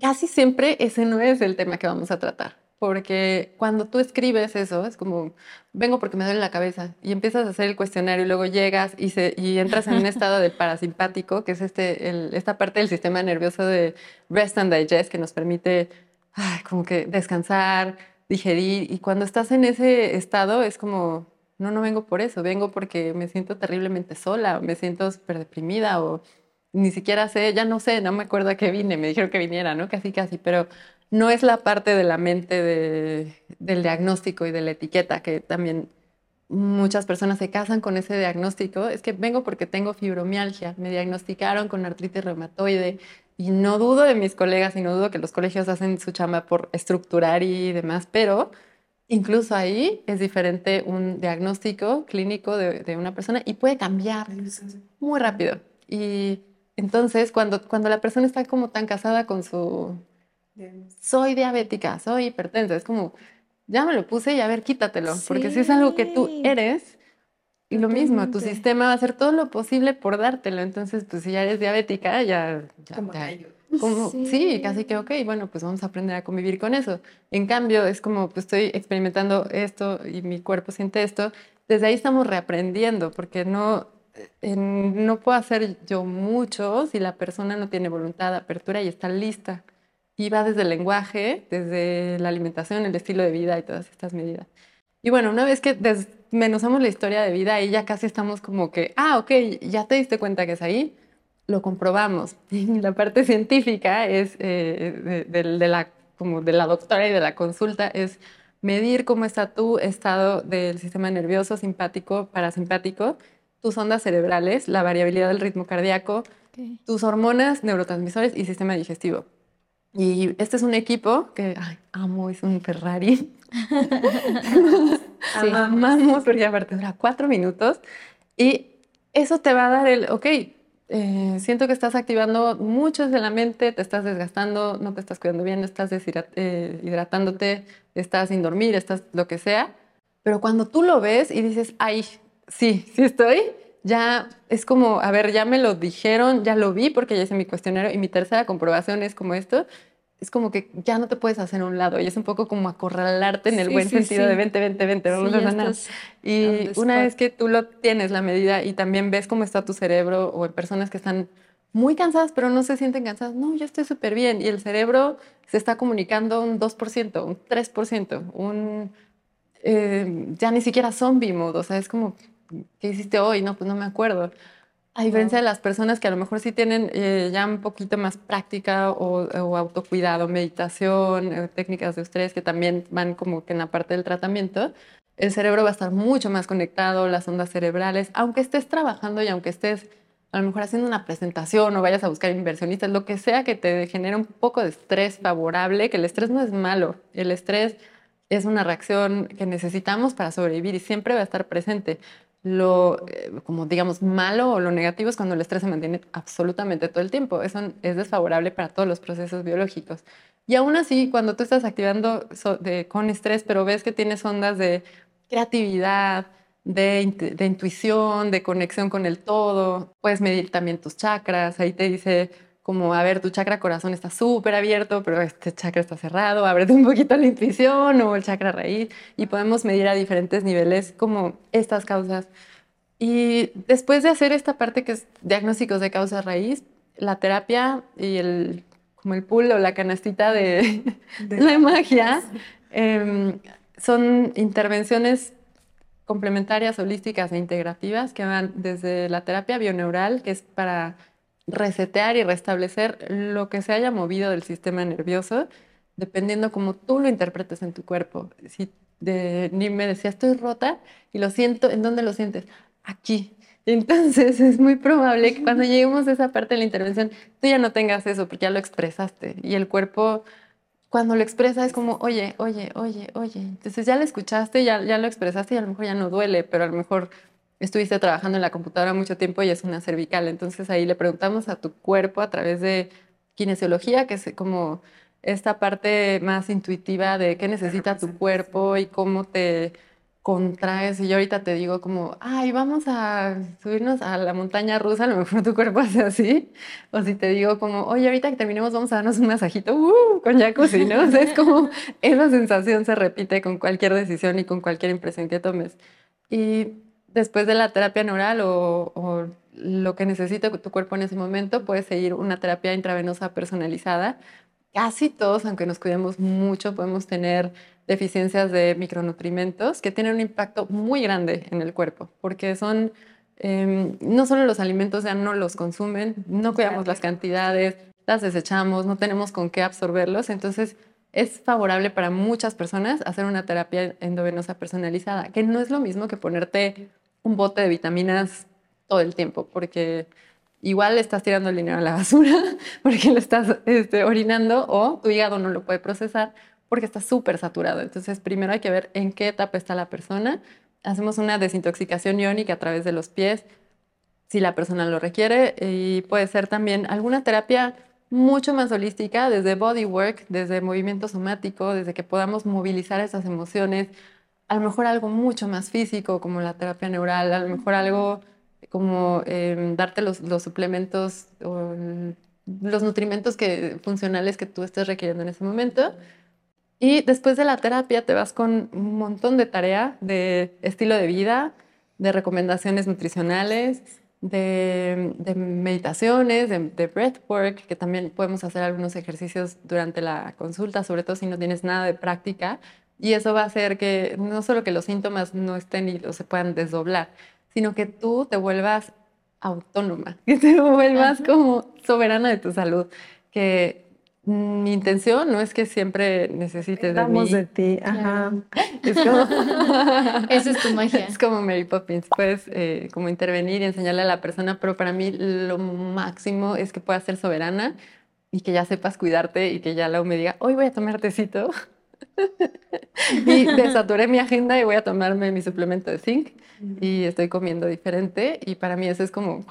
Casi siempre ese no es el tema que vamos a tratar porque cuando tú escribes eso, es como, vengo porque me duele la cabeza, y empiezas a hacer el cuestionario y luego llegas y, se, y entras en un estado de parasimpático, que es este, el, esta parte del sistema nervioso de rest and digest, que nos permite ay, como que descansar, digerir, y cuando estás en ese estado es como, no, no vengo por eso, vengo porque me siento terriblemente sola, o me siento súper deprimida, o ni siquiera sé, ya no sé, no me acuerdo a qué vine, me dijeron que viniera, ¿no? Casi, casi, pero no es la parte de la mente del diagnóstico y de la etiqueta, que también muchas personas se casan con ese diagnóstico. Es que vengo porque tengo fibromialgia, me diagnosticaron con artritis reumatoide y no dudo de mis colegas y no dudo que los colegios hacen su chamba por estructurar y demás, pero incluso ahí es diferente un diagnóstico clínico de, de una persona y puede cambiar muy rápido. Y entonces, cuando, cuando la persona está como tan casada con su soy diabética, soy hipertensa. Es como, ya me lo puse y a ver, quítatelo, porque si es algo que tú eres, y lo mismo, tu sistema va a hacer todo lo posible por dártelo. Entonces, pues si ya eres diabética, ya... como, sí. casi que, ok, bueno, pues vamos a aprender a convivir con eso. En cambio, es como, pues estoy experimentando esto y mi cuerpo siente esto. Desde ahí estamos reaprendiendo, porque no, eh, no puedo hacer yo mucho si la persona no tiene voluntad, apertura y está lista y va desde el lenguaje, desde la alimentación, el estilo de vida y todas estas medidas. Y bueno, una vez que desmenuzamos la historia de vida, ahí ya casi estamos como que, ah, ok, ya te diste cuenta que es ahí, lo comprobamos. Y la parte científica es eh, de, la, como de la doctora y de la consulta es medir cómo está tu estado del sistema nervioso, simpático, parasimpático, tus ondas cerebrales, la variabilidad del ritmo cardíaco, tus hormonas, neurotransmisores y sistema digestivo. Y este es un equipo que amo, es un Ferrari. sí. Amamos porque aparte dura cuatro minutos y eso te va a dar el, ok, eh, siento que estás activando mucho de la mente, te estás desgastando, no te estás cuidando bien, estás eh, hidratándote, estás sin dormir, estás lo que sea. Pero cuando tú lo ves y dices, ay, sí, sí estoy, ya es como, a ver, ya me lo dijeron, ya lo vi porque ya hice mi cuestionario y mi tercera comprobación es como esto. Es como que ya no te puedes hacer a un lado y es un poco como acorralarte en el buen sentido de 20, 20, 20, vamos a ganar. Y una vez que tú lo tienes, la medida, y también ves cómo está tu cerebro o en personas que están muy cansadas pero no se sienten cansadas, no, yo estoy súper bien. Y el cerebro se está comunicando un 2%, un 3%, un... Eh, ya ni siquiera zombie mode, o sea, es como ¿qué hiciste hoy? No, pues no me acuerdo. A diferencia de las personas que a lo mejor sí tienen eh, ya un poquito más práctica o, autocuidado, meditación, eh, técnicas de estrés que también van como que en la parte del tratamiento, el cerebro va a estar mucho más conectado, las ondas cerebrales, aunque estés trabajando y aunque estés a lo mejor haciendo una presentación o vayas a buscar inversionistas, lo que sea que te genere un poco de estrés favorable, que el estrés no es malo, el estrés es una reacción que necesitamos para sobrevivir y siempre va a estar presente lo, eh, como digamos, malo o lo negativo es cuando el estrés se mantiene absolutamente todo el tiempo. Eso es desfavorable para todos los procesos biológicos. Y aún así, cuando tú estás activando con estrés, pero ves que tienes ondas de creatividad, de, de, intuición, de conexión con el todo, puedes medir también tus chakras. Ahí te dice como, a ver, tu chakra corazón está súper abierto, pero este chakra está cerrado, ábrete un poquito la intuición o el chakra raíz y podemos medir a diferentes niveles como estas causas. Y después de hacer esta parte que es diagnósticos de causa raíz, la terapia y el, como el pool o la canastita de, la magia em, son intervenciones complementarias, holísticas e integrativas que van desde la terapia bioneural, que es para resetear y restablecer lo que se haya movido del sistema nervioso, dependiendo cómo tú lo interpretes en tu cuerpo. Si de, ni me decía, estoy rota y lo siento, ¿en dónde lo sientes? Aquí. Entonces es muy probable que cuando lleguemos a esa parte de la intervención, tú ya no tengas eso porque ya lo expresaste y el cuerpo cuando lo expresa es como, oye, oye, oye, oye. Entonces ya lo escuchaste, ya, ya lo expresaste y a lo mejor ya no duele, pero a lo mejor estuviste trabajando en la computadora mucho tiempo y es una cervical. Entonces ahí le preguntamos a tu cuerpo a través de kinesiología, que es como esta parte más intuitiva de qué necesita tu cuerpo y cómo te contraes y yo ahorita te digo como, ay, vamos a subirnos a la montaña rusa, a lo mejor tu cuerpo hace así, o si te digo como, oye, ahorita que terminemos vamos a darnos un masajito uh, con jacuzzi, ¿no? O sea, es como esa sensación se repite con cualquier decisión y con cualquier impresión que tomes. Y después de la terapia neural o, o lo que necesita tu cuerpo en ese momento, puedes seguir una terapia intravenosa personalizada. Casi todos, aunque nos cuidemos mucho, podemos tener deficiencias de micronutrimentos que tienen un impacto muy grande en el cuerpo, porque son em, no solo los alimentos ya no los consumen, no cuidamos las cantidades, las desechamos, no tenemos con qué absorberlos, entonces es favorable para muchas personas hacer una terapia endovenosa personalizada, que no es lo mismo que ponerte un bote de vitaminas todo el tiempo, porque igual estás tirando el dinero a la basura, porque lo estás este, orinando o tu hígado no lo puede procesar porque está súper saturado. Entonces, primero hay que ver en qué etapa está la persona. Hacemos una desintoxicación iónica a través de los pies, si la persona lo requiere, y puede ser también alguna terapia mucho más holística, desde bodywork, desde movimiento somático, desde que podamos movilizar esas emociones, a lo mejor algo mucho más físico, como la terapia neural, a lo mejor algo como eh, darte los, los suplementos o los nutrimentos que, funcionales que tú estés requiriendo en ese momento. Y después de la terapia te vas con un montón de tarea de estilo de vida, de recomendaciones nutricionales, de, meditaciones, de, de, breathwork, que también podemos hacer algunos ejercicios durante la consulta, sobre todo si no tienes nada de práctica. Y eso va a hacer que no solo que los síntomas no estén y se puedan desdoblar, sino que tú te vuelvas autónoma, que te vuelvas como soberana de tu salud, que mi intención no es que siempre necesites de mí. de ti, ajá. Es como... Esa es tu magia. Es como Mary Poppins, puedes eh, como intervenir y enseñarle a la persona, pero para mí lo máximo es que puedas ser soberana y que ya sepas cuidarte y que ya luego me diga, hoy voy a tomar tecito. y desaturé mi agenda y voy a tomarme mi suplemento de zinc y estoy comiendo diferente y para mí eso es como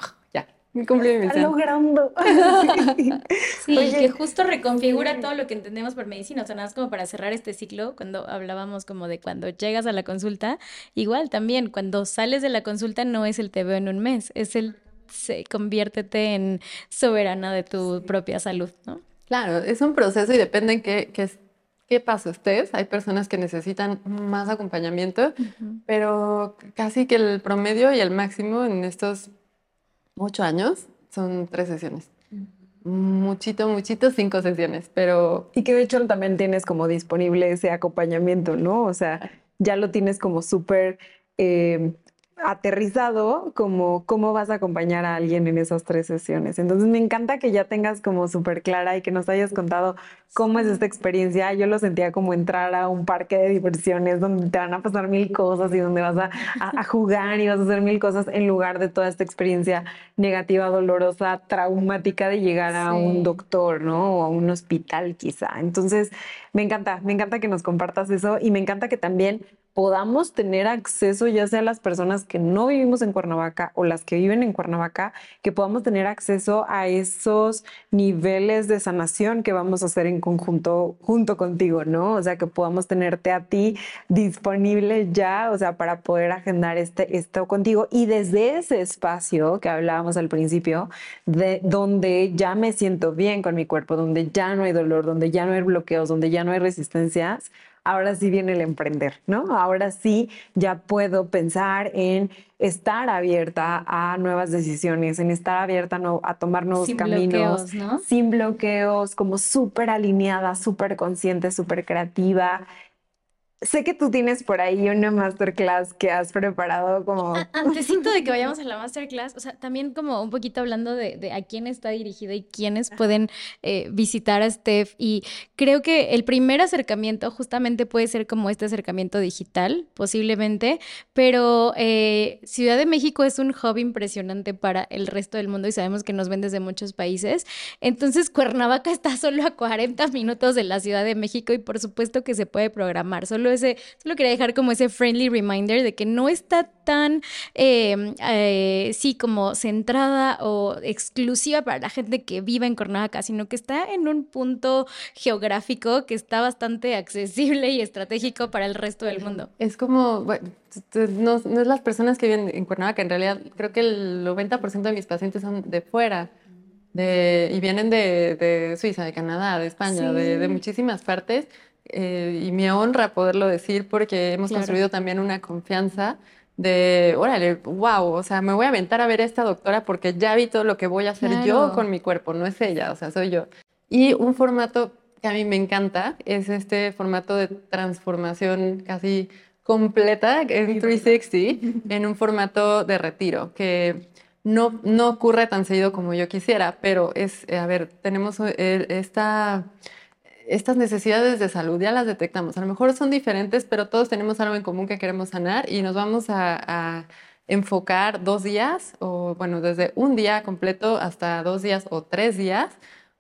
me cumplí mi misión. logrando. sí, que justo reconfigura todo lo que entendemos por medicina. O sea, nada más como para cerrar este ciclo, cuando hablábamos como de cuando llegas a la consulta, igual también, cuando sales de la consulta no es el te veo en un mes, es el se, conviértete en soberana de tu propia salud, ¿no? Claro, es un proceso y depende en qué, qué, qué paso estés. Hay personas que necesitan más acompañamiento, pero casi que el promedio y el máximo en estos ocho años, son tres sesiones. Muchito, muchito, cinco sesiones, pero... Y que de hecho también tienes como disponible ese acompañamiento, ¿no? O sea, ya lo tienes como súper eh, aterrizado como cómo vas a acompañar a alguien en esas tres sesiones. Entonces me encanta que ya tengas como súper clara y que nos hayas contado cómo es esta experiencia. Yo lo sentía como entrar a un parque de diversiones donde te van a pasar mil cosas y donde vas a, jugar y vas a hacer mil cosas en lugar de toda esta experiencia negativa, dolorosa, traumática de llegar a un doctor, ¿no? O a un hospital quizá. Entonces me encanta, me encanta que nos compartas eso y me encanta que también podamos tener acceso, ya sea las personas que no vivimos en Cuernavaca o las que viven en Cuernavaca, que podamos tener acceso a esos niveles de sanación que vamos a hacer en conjunto junto contigo, ¿no? O sea, que podamos tenerte a ti disponible ya, o sea, para poder agendar este, esto contigo. Y desde ese espacio que hablábamos al principio, de donde ya me siento bien con mi cuerpo, donde ya no hay dolor, donde ya no hay bloqueos, donde ya no hay resistencias, ahora sí viene el emprender, ¿no? Ahora sí ya puedo pensar en estar abierta a nuevas decisiones, en estar abierta a tomar nuevos caminos, sin bloqueos, como súper alineada, súper consciente, súper creativa Sé que tú tienes por ahí una masterclass que has preparado como... Antesito de que vayamos a la masterclass, o sea, también como un poquito hablando de, a quién está dirigido y quiénes pueden eh, visitar a Steph. Y creo que el primer acercamiento justamente puede ser como este acercamiento digital, posiblemente, pero eh, Ciudad de México es un hub impresionante para el resto del mundo y sabemos que nos ven desde muchos países. Entonces, Cuernavaca está solo a 40 minutos de la Ciudad de México y por supuesto que se puede programar. Solo ese, solo quería dejar como ese friendly reminder de que no está tan, em, eh, sí, como centrada o exclusiva para la gente que vive en Cuernavaca, sino que está en un punto geográfico que está bastante accesible y estratégico para el resto del mundo. Es como, bueno, no, no es las personas que viven en Cuernavaca, en realidad creo que el 90% de mis pacientes son de fuera. De, y vienen de, de, Suiza, de Canadá, de España, de, de, muchísimas partes. Eh, y me honra poderlo decir porque hemos claro. construido también una confianza de, órale, wow, o sea, me voy a aventar a ver a esta doctora porque ya vi todo lo que voy a hacer claro. yo con mi cuerpo, no es ella, o sea, soy yo. Y un formato que a mí me encanta es este formato de transformación casi completa en 360 en un formato de retiro que no, no ocurre tan seguido como yo quisiera, pero es, a ver, tenemos eh, esta estas necesidades de salud ya las detectamos. A lo mejor son diferentes, pero todos tenemos algo en común que queremos sanar y nos vamos a, enfocar dos días o, bueno, desde un día completo hasta dos días o tres días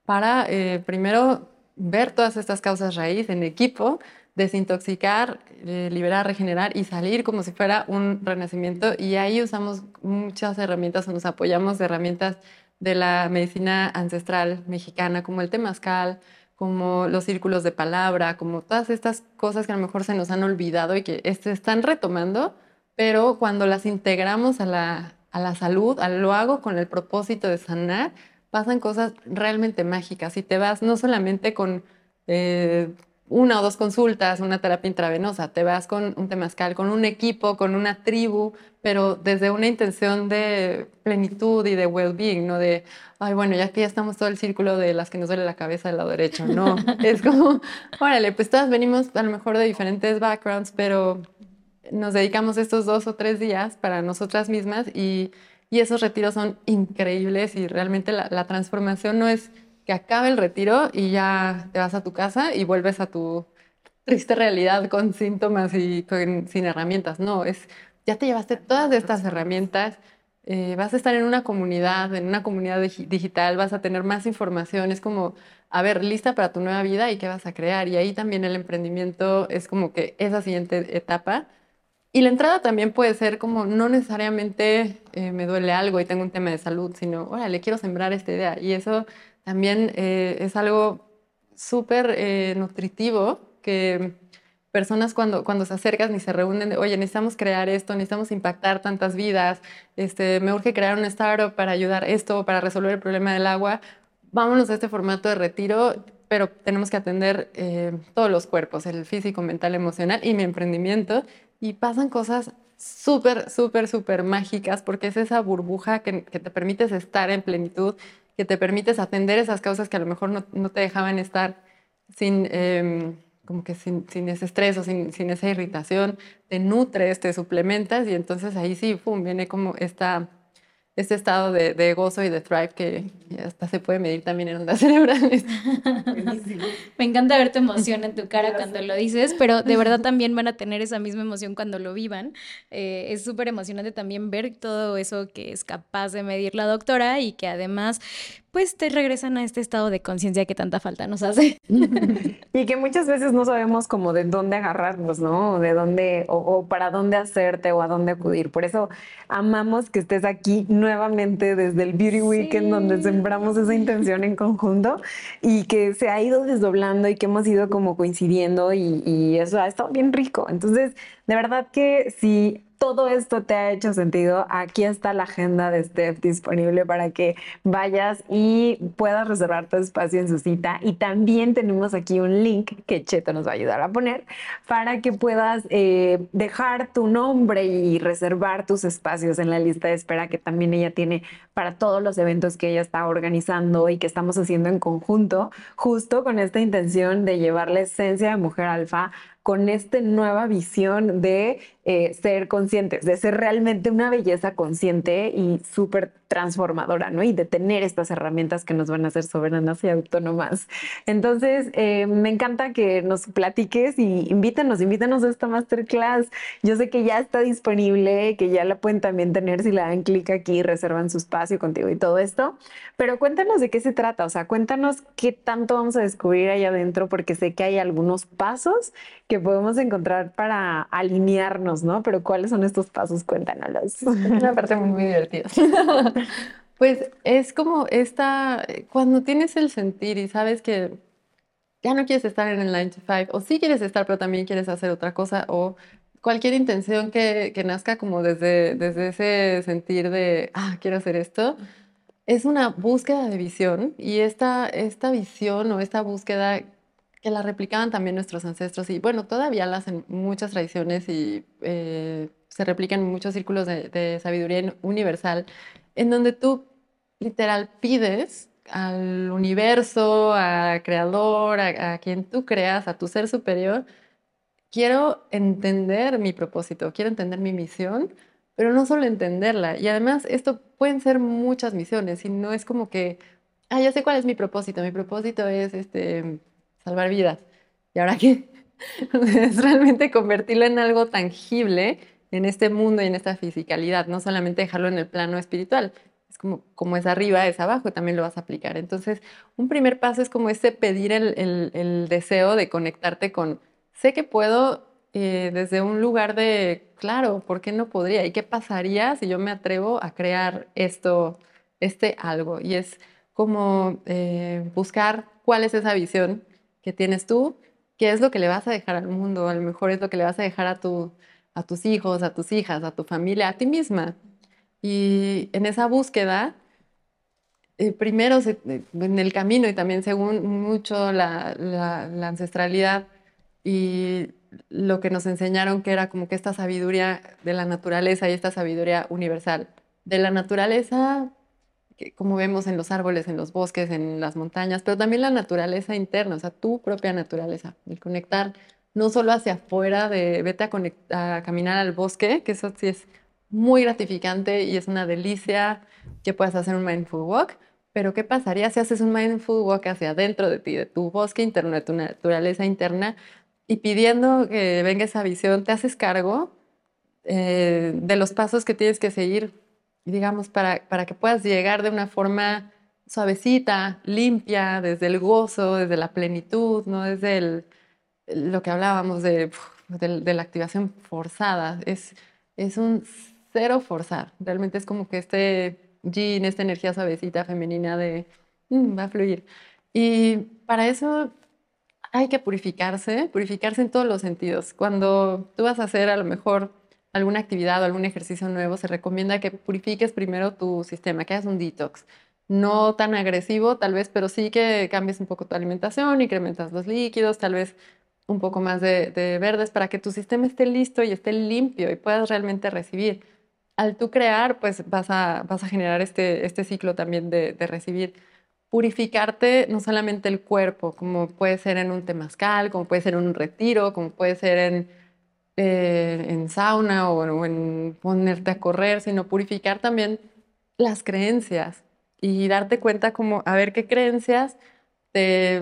para eh, primero ver todas estas causas raíz en equipo, desintoxicar, eh, liberar, regenerar y salir como si fuera un renacimiento. Y ahí usamos muchas herramientas o nos apoyamos de herramientas de la medicina ancestral mexicana, como el temazcal, como los círculos de palabra, como todas estas cosas que a lo mejor se nos han olvidado y que se están retomando, pero cuando las integramos a la, a la salud, a lo hago con el propósito de sanar, pasan cosas realmente mágicas y te vas no solamente con eh, una o dos consultas, una terapia intravenosa, te vas con un temazcal, con un equipo, con una tribu, pero desde una intención de plenitud y de well-being, no de, ay, bueno, ya que ya estamos todo el círculo de las que nos duele la cabeza del lado derecho, no, es como, órale, pues todas venimos a lo mejor de diferentes backgrounds, pero nos dedicamos estos dos o tres días para nosotras mismas y, y esos retiros son increíbles y realmente la, la transformación no es que acabe el retiro y ya te vas a tu casa y vuelves a tu triste realidad con síntomas y con, sin herramientas. No, es ya te llevaste todas estas herramientas, eh, vas a estar en una comunidad, en una comunidad digital, vas a tener más información, es como, a ver, lista para tu nueva vida y qué vas a crear. Y ahí también el emprendimiento es como que esa siguiente etapa. Y la entrada también puede ser como, no necesariamente eh, me duele algo y tengo un tema de salud, sino, órale, quiero sembrar esta idea. Y eso también eh, es algo súper eh, nutritivo que personas cuando, cuando se acercan y se reúnen, oye, necesitamos crear esto, necesitamos impactar tantas vidas, este, me urge crear un startup para ayudar esto, para resolver el problema del agua, vámonos a este formato de retiro, pero tenemos que atender eh, todos los cuerpos, el físico, mental, emocional y mi emprendimiento, y pasan cosas súper, súper, súper mágicas porque es esa burbuja que, que te permites estar en plenitud que te permites atender esas causas que a lo mejor no, no te dejaban estar sin, eh, como que sin, sin, ese estrés o sin, sin, esa irritación, te nutres, te suplementas y entonces ahí sí, pum, viene como esta este estado de, de, gozo y de thrive que hasta se puede medir también en ondas cerebrales. Me encanta ver tu emoción en tu cara cuando lo dices, pero de verdad también van a tener esa misma emoción cuando lo vivan. Eh, es súper emocionante también ver todo eso que es capaz de medir la doctora y que además pues te regresan a este estado de conciencia que tanta falta nos hace. y que muchas veces no sabemos como de dónde agarrarnos, ¿no? De dónde, o, o, para dónde hacerte o a dónde acudir. Por eso amamos que estés aquí nuevamente desde el Beauty Weekend, sí. donde sembramos esa intención en conjunto y que se ha ido desdoblando y que hemos ido como coincidiendo y, y eso ha estado bien rico. Entonces, de verdad que si todo esto te ha hecho sentido, aquí está la agenda de Steph disponible para que vayas y puedas reservar tu espacio en su cita. Y también tenemos aquí un link que Cheto nos va a ayudar a poner para que puedas eh, dejar tu nombre y reservar tus espacios en la lista de espera que también ella tiene para todos los eventos que ella está organizando y que estamos haciendo en conjunto, justo con esta intención de llevar la esencia de mujer alfa con esta nueva visión de eh, ser conscientes, de ser realmente una belleza consciente y súper transformadora, ¿no? Y de tener estas herramientas que nos van a hacer soberanas y autónomas. Entonces, eh, me encanta que nos platiques y invítanos, invítanos a esta masterclass. Yo sé que ya está disponible, que ya la pueden también tener si le dan clic aquí, reservan su espacio contigo y todo esto, pero cuéntanos de qué se trata, o sea, cuéntanos qué tanto vamos a descubrir ahí adentro, porque sé que hay algunos pasos que podemos encontrar para alinearnos, ¿no? Pero ¿cuáles son estos pasos? Cuéntanos. Una parte muy, muy divertida. Pues es como esta, cuando tienes el sentir y sabes que ya no quieres estar en el 9 to 5, o sí quieres estar, pero también quieres hacer otra cosa, o cualquier intención que, que nazca como desde, desde ese sentir de, ah, quiero hacer esto, es una búsqueda de visión y esta, esta visión o esta búsqueda que la replicaban también nuestros ancestros y bueno, todavía la hacen muchas tradiciones y eh, se replican en muchos círculos de, sabiduría universal, en donde tú literal pides al universo, al creador, a, a, quien tú creas, a tu ser superior, quiero entender mi propósito, quiero entender mi misión, pero no solo entenderla. Y además esto pueden ser muchas misiones y no es como que, ah, ya sé cuál es mi propósito, mi propósito es este salvar vidas. ¿Y ahora qué? es realmente convertirlo en algo tangible en este mundo y en esta fisicalidad, no solamente dejarlo en el plano espiritual. Es como, como es arriba, es abajo, también lo vas a aplicar. Entonces, un primer paso es como ese pedir el, el, el deseo de conectarte con, sé que puedo eh, desde un lugar de, claro, ¿por qué no podría? ¿Y qué pasaría si yo me atrevo a crear esto, este algo? Y es como eh, buscar cuál es esa visión que tienes tú, qué es lo que le vas a dejar al mundo, a lo mejor es lo que le vas a dejar a, tu, a tus hijos, a tus hijas, a tu familia, a ti misma. Y en esa búsqueda, eh, primero se, eh, en el camino y también según mucho la, la, la, ancestralidad y lo que nos enseñaron que era como que esta sabiduría de la naturaleza y esta sabiduría universal. De la naturaleza como vemos en los árboles, en los bosques, en las montañas, pero también la naturaleza interna, o sea, tu propia naturaleza, el conectar no solo hacia afuera de vete a, a caminar al bosque, que eso sí es muy gratificante y es una delicia que puedas hacer un mindful walk, pero ¿qué pasaría si haces un mindful walk hacia adentro de ti, de tu bosque interno, de tu naturaleza interna, y pidiendo que venga esa visión, te haces cargo eh, de los pasos que tienes que seguir digamos, para, para que puedas llegar de una forma suavecita, limpia, desde el gozo, desde la plenitud, ¿no? desde el, lo que hablábamos de, de, la activación forzada. Es, es un cero forzar. Realmente es como que este yin, esta energía suavecita femenina de mm, va a fluir. Y para eso hay que purificarse, purificarse en todos los sentidos. Cuando tú vas a hacer a lo mejor alguna actividad o algún ejercicio nuevo, se recomienda que purifiques primero tu sistema, que hagas un detox. No tan agresivo, tal vez, pero sí que cambies un poco tu alimentación, incrementas los líquidos, tal vez un poco más de, de verdes para que tu sistema esté listo y esté limpio y puedas realmente recibir. Al tú crear, pues vas a, vas a generar este, este ciclo también de, recibir purificarte no solamente el cuerpo, como puede ser en un temazcal, como puede ser en un retiro, como puede ser en eh, en sauna o, o, en ponerte a correr, sino purificar también las creencias y darte cuenta como a ver qué creencias te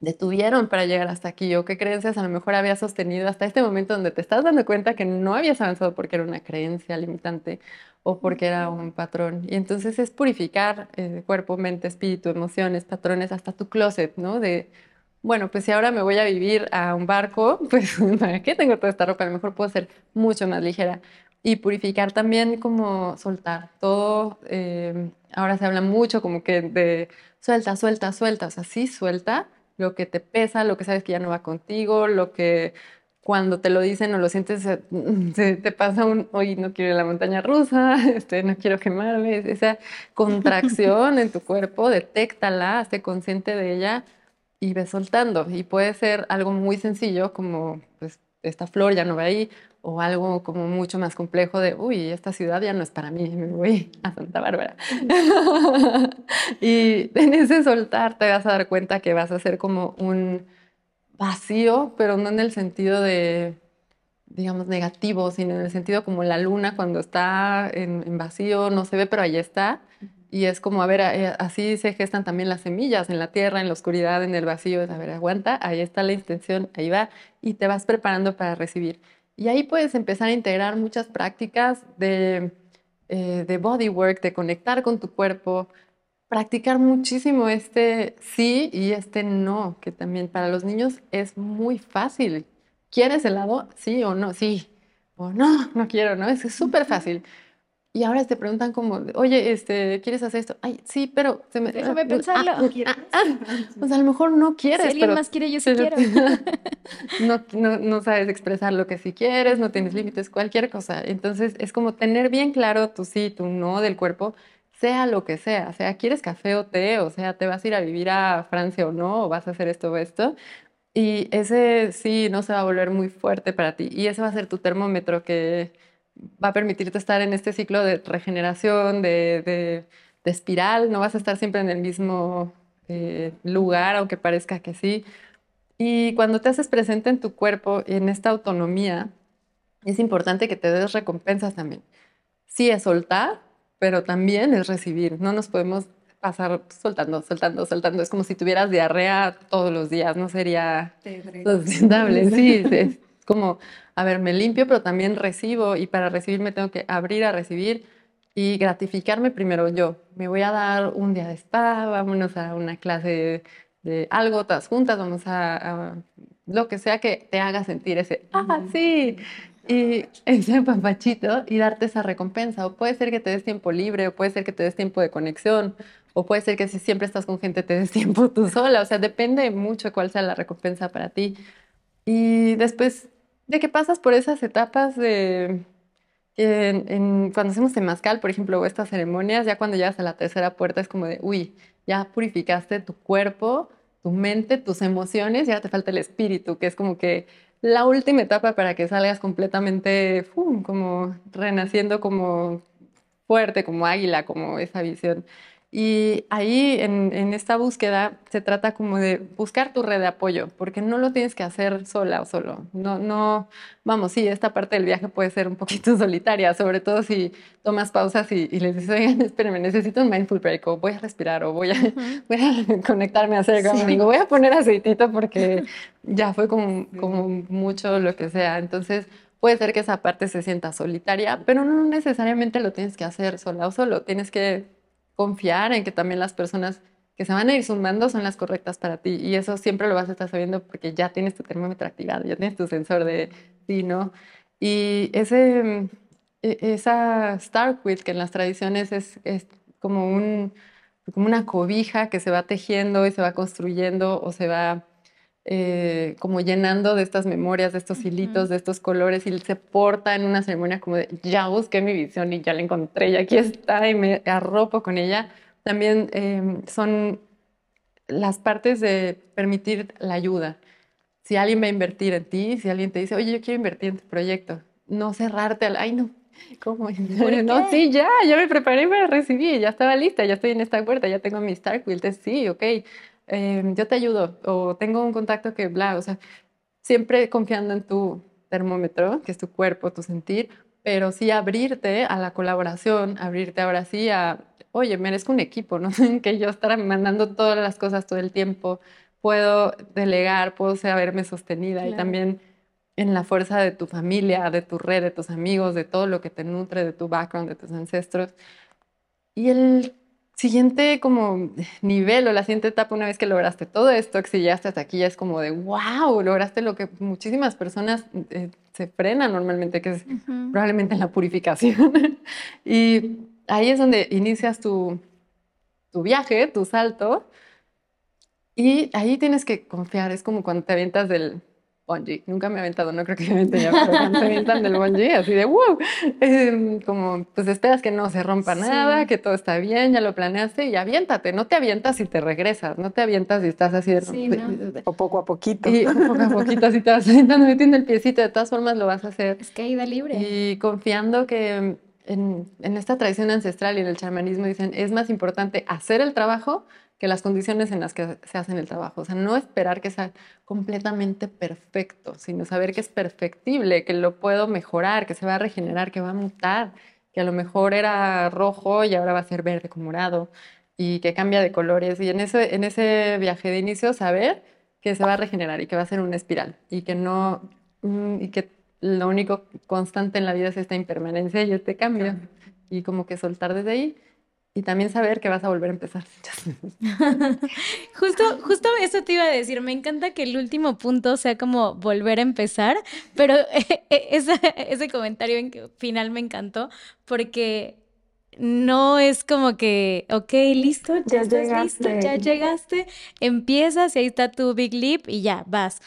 detuvieron para llegar hasta aquí o qué creencias a lo mejor habías sostenido hasta este momento donde te estás dando cuenta que no habías avanzado porque era una creencia limitante o porque era un patrón. Y entonces es purificar eh, cuerpo, mente, espíritu, emociones, patrones, hasta tu closet, ¿no? De bueno, pues si ahora me voy a vivir a un barco, pues ¿para qué tengo toda esta ropa? A lo mejor puedo ser mucho más ligera. Y purificar también como soltar todo. Eh, ahora se habla mucho como que de suelta, suelta, suelta. O sea, sí, suelta lo que te pesa, lo que sabes que ya no va contigo, lo que cuando te lo dicen o lo sientes, se, se te pasa un, hoy no quiero ir a la montaña rusa, este, no quiero quemarme. Esa contracción en tu cuerpo, detéctala, esté consciente de ella y ves soltando. Y puede ser algo muy sencillo como, pues, esta flor ya no va ahí, o algo como mucho más complejo de, uy, esta ciudad ya no es para mí, me voy a Santa Bárbara. y en ese soltar te vas a dar cuenta que vas a ser como un vacío, pero no en el sentido de, digamos, negativo, sino en el sentido como la luna cuando está en, vacío, no se ve, pero ahí está. Y es como, a ver, eh, así se gestan también las semillas en la tierra, en la oscuridad, en el vacío. a ver, aguanta, ahí está la intención, ahí va, y te vas preparando para recibir. Y ahí puedes empezar a integrar muchas prácticas de, eh, de bodywork, de conectar con tu cuerpo, practicar muchísimo este sí y este no, que también para los niños es muy fácil ¿quieres helado? Sí o no, sí. O no, no quiero, ¿no? Es súper fácil. Y ahora te preguntan como, oye, este, ¿quieres hacer esto? Ay, sí, pero... Se me, Déjame ah, pensarlo. Ah, ah, pues a lo mejor no quieres. Si alguien más quiere, yo sí quiero. no, no, no, sabes expresar lo que sí quieres, no tienes límites, cualquier cosa. Entonces, es como tener bien claro tu sí, tu no del cuerpo, sea lo que sea. Sea, ¿quieres café o té? O sea, ¿te vas a ir a vivir a Francia o no? ¿O vas a hacer esto o esto? Y ese sí no se va a volver muy fuerte para ti. Y ese va a ser tu termómetro que va a permitirte estar en este ciclo de regeneración, de, de, espiral. No vas a estar siempre en el mismo eh, lugar, aunque parezca que sí. Y cuando te haces presente en tu cuerpo, en esta autonomía, es importante que te des recompensas también. Sí es soltar, pero también es recibir. No nos podemos pasar soltando, soltando, soltando. Es como si tuvieras diarrea todos los días, no sería sustentable. Sí, es como, a ver, me limpio, pero también recibo y para recibir me tengo que abrir a recibir y gratificarme primero yo. Me voy a dar un día de spa, vámonos a una clase de, algo, todas juntas, vamos a, lo que sea que te haga sentir ese, ah, sí, y ese papachito y darte esa recompensa. O puede ser que te des tiempo libre, o puede ser que te des tiempo de conexión, o puede ser que si siempre estás con gente te des tiempo tú sola, o sea, depende mucho cuál sea la recompensa para ti. Y después de que pasas por esas etapas de... cuando hacemos temazcal, por ejemplo, o estas ceremonias, ya cuando llegas a la tercera puerta es como de, uy, ya purificaste tu cuerpo, tu mente, tus emociones, ya te falta el espíritu, que es como que la última etapa para que salgas completamente, como renaciendo como fuerte, como águila, como esa visión. Y ahí en, esta búsqueda se trata como de buscar tu red de apoyo, porque no lo tienes que hacer sola o solo. No, no, vamos, sí, esta parte del viaje puede ser un poquito solitaria, sobre todo si tomas pausas y, les dices, oigan, espérenme, necesito un mindful break, o voy a respirar, o voy a, voy a conectarme a hacer grounding, o voy a poner aceitito porque ya fue como, como mucho lo que sea. Entonces, puede ser que esa parte se sienta solitaria, pero no necesariamente lo tienes que hacer sola o solo. Tienes que confiar en que también las personas que se van a ir sumando son las correctas para ti. Y eso siempre lo vas a estar sabiendo porque ya tienes tu termómetro activado, ya tienes tu sensor de sí, ¿no? Y ese, e, esa Starquid, que en las tradiciones es, es como, un, como una cobija que se va tejiendo y se va construyendo o se va eh, como llenando de estas memorias, de estos hilitos, de estos colores y se porta en una ceremonia como de ya busqué mi visión y ya la encontré y aquí está y me arropo con ella. También em, son las partes de permitir la ayuda. Si alguien va a invertir en ti, si alguien te dice, oye, yo quiero invertir en tu proyecto, no cerrarte al, ay, no, ¿Cómo? No, sí, ya, ya me preparé para recibir, ya estaba lista, ya estoy en esta puerta, ya tengo mi Stark sí, ok. Em, yo te ayudo o tengo un contacto que bla, o sea, siempre confiando en tu termómetro, que es tu cuerpo, tu sentir, pero sí abrirte a la colaboración, abrirte ahora sí a, oye, merezco un equipo, no que yo estar mandando todas las cosas todo el tiempo, puedo delegar, puedo saberme sostenida y también en la fuerza de tu familia, de tu red, de tus amigos, de todo lo que te nutre, de tu background, de tus ancestros. Y el siguiente como nivel o la siguiente etapa, una vez que lograste todo esto, que si llegaste hasta aquí, ya es como de, wow, lograste lo que muchísimas personas eh, se frenan normalmente, que es probablemente la purificación. y ahí es donde inicias tu, tu viaje, tu salto, y ahí tienes que confiar, es como cuando te avientas del, bungee. Nunca me he aventado, no creo que me aviente ya, pero cuando se avientan del bungee, así de wow, em, como pues esperas que no se rompa nada, que todo está bien, ya lo planeaste y aviéntate. No te avientas y te regresas, no te avientas y estás así de o poco a poquito. Y poco a poquito así te vas aventando, metiendo el piecito, de todas formas lo vas a hacer. Es caída libre. Y confiando que en, en esta tradición ancestral y en el chamanismo dicen, es más importante hacer el trabajo que las condiciones en las que se hacen el trabajo. O sea, no esperar que sea completamente perfecto, sino saber que es perfectible, que lo puedo mejorar, que se va a regenerar, que va a mutar, que a lo mejor era rojo y ahora va a ser verde con morado y que cambia de colores. Y en ese, en ese viaje de inicio saber que se va a regenerar y que va a ser una espiral y que no, mm, y que lo único constante en la vida es esta impermanencia y este cambio. Y como que soltar desde ahí y también saber que vas a volver a empezar. justo, justo eso te iba a decir. Me encanta que el último punto sea como volver a empezar, pero ese, ese comentario en que final me encantó porque no es como que, ok, listo, ya, llegaste. ya llegaste, empiezas y ahí está tu big leap y ya vas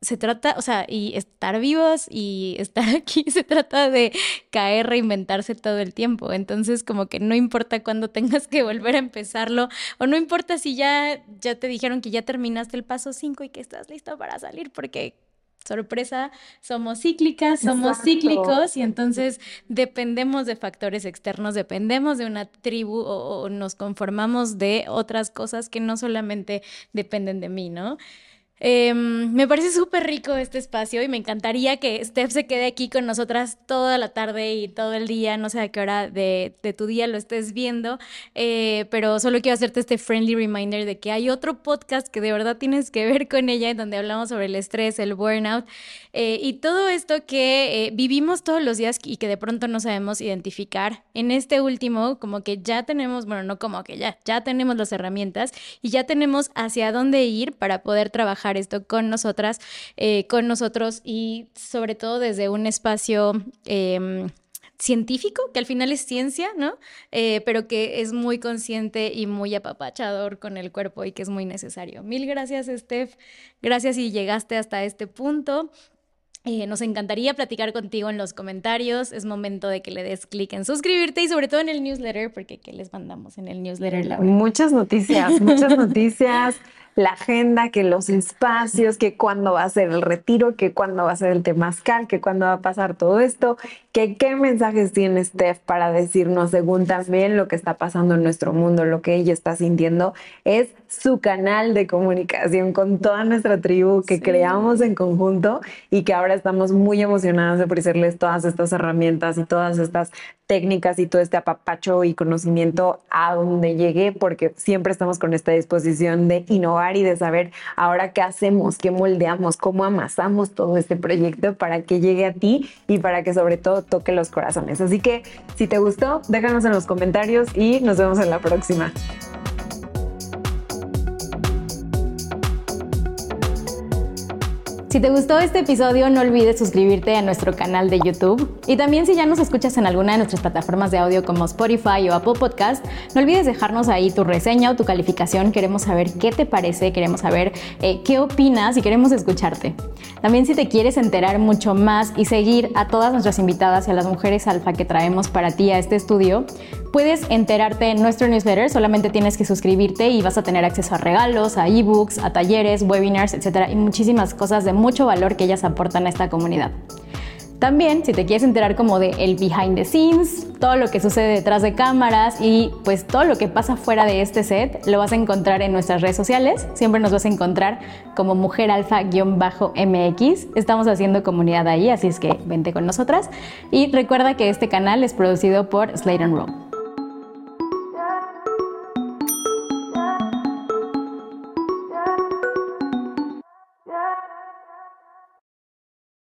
se trata, o sea, y estar vivos y estar aquí se trata de caer, reinventarse todo el tiempo. Entonces, como que no importa cuándo tengas que volver a empezarlo, o no importa si ya, ya te dijeron que ya terminaste el paso 5 y que estás listo para salir, porque sorpresa, somos cíclicas, somos cíclicos y entonces dependemos de factores externos, dependemos de una tribu o, o, nos conformamos de otras cosas que no solamente dependen de mí, ¿no? Em, me parece súper rico este espacio y me encantaría que Steph se quede aquí con nosotras toda la tarde y todo el día, no sé a qué hora de, tu día lo estés viendo, eh, pero solo quiero hacerte este friendly reminder de que hay otro podcast que de verdad tienes que ver con ella, en donde hablamos sobre el estrés, el burnout eh, y todo esto que eh, vivimos todos los días y que de pronto no sabemos identificar. En este último, como que ya tenemos, bueno, no como que ya, ya tenemos las herramientas y ya tenemos hacia dónde ir para poder trabajar esto con nosotras, eh, con nosotros y sobre todo desde un espacio... Em, científico, que al final es ciencia, ¿no? Eh, pero que es muy consciente y muy apapachador con el cuerpo y que es muy necesario. Mil gracias, Steph. Gracias si llegaste hasta este punto. Eh, nos encantaría platicar contigo en los comentarios. Es momento de que le des clic en suscribirte y sobre todo en el newsletter, porque ¿qué les mandamos en el newsletter, Muchas noticias, muchas noticias la agenda, que los espacios, que cuándo va a ser el retiro, que cuándo va a ser el temazcal, que cuándo va a pasar todo esto, que qué mensajes tiene Steph para decirnos según también lo que está pasando en nuestro mundo, lo que ella está sintiendo, es su canal de comunicación con toda nuestra tribu que creamos en conjunto y que ahora estamos muy emocionadas de ofrecerles todas estas herramientas y todas estas técnicas y todo este apapacho y conocimiento a donde llegue, porque siempre estamos con esta disposición de innovar y de saber ahora qué hacemos, qué moldeamos, cómo amasamos todo este proyecto para que llegue a ti y para que sobre todo toque los corazones. Así que si te gustó, déjanos en los comentarios y nos vemos en la próxima. Si te gustó este episodio, no olvides suscribirte a nuestro canal de YouTube. Y también si ya nos escuchas en alguna de nuestras plataformas de audio como Spotify o Apple Podcast, no olvides dejarnos ahí tu reseña o tu calificación. Queremos saber qué te parece, queremos saber eh, qué opinas y queremos escucharte. También si te quieres enterar mucho más y seguir a todas nuestras invitadas y a las mujeres alfa que traemos para ti a este estudio, puedes enterarte en nuestro newsletter. Solamente tienes que suscribirte y vas a tener acceso a regalos, a ebooks, a talleres, webinars, etcétera, y muchísimas cosas de mucho valor que ellas aportan a esta comunidad. También, si te quieres enterar como de el behind the scenes, todo lo que sucede detrás de cámaras y pues todo lo que pasa fuera de este set, lo vas a encontrar en nuestras redes sociales. Siempre nos vas a encontrar como Mujer Alfa-MX. Estamos haciendo comunidad ahí, así es que vente con nosotras. Y recuerda que este canal es producido por Slate Roll.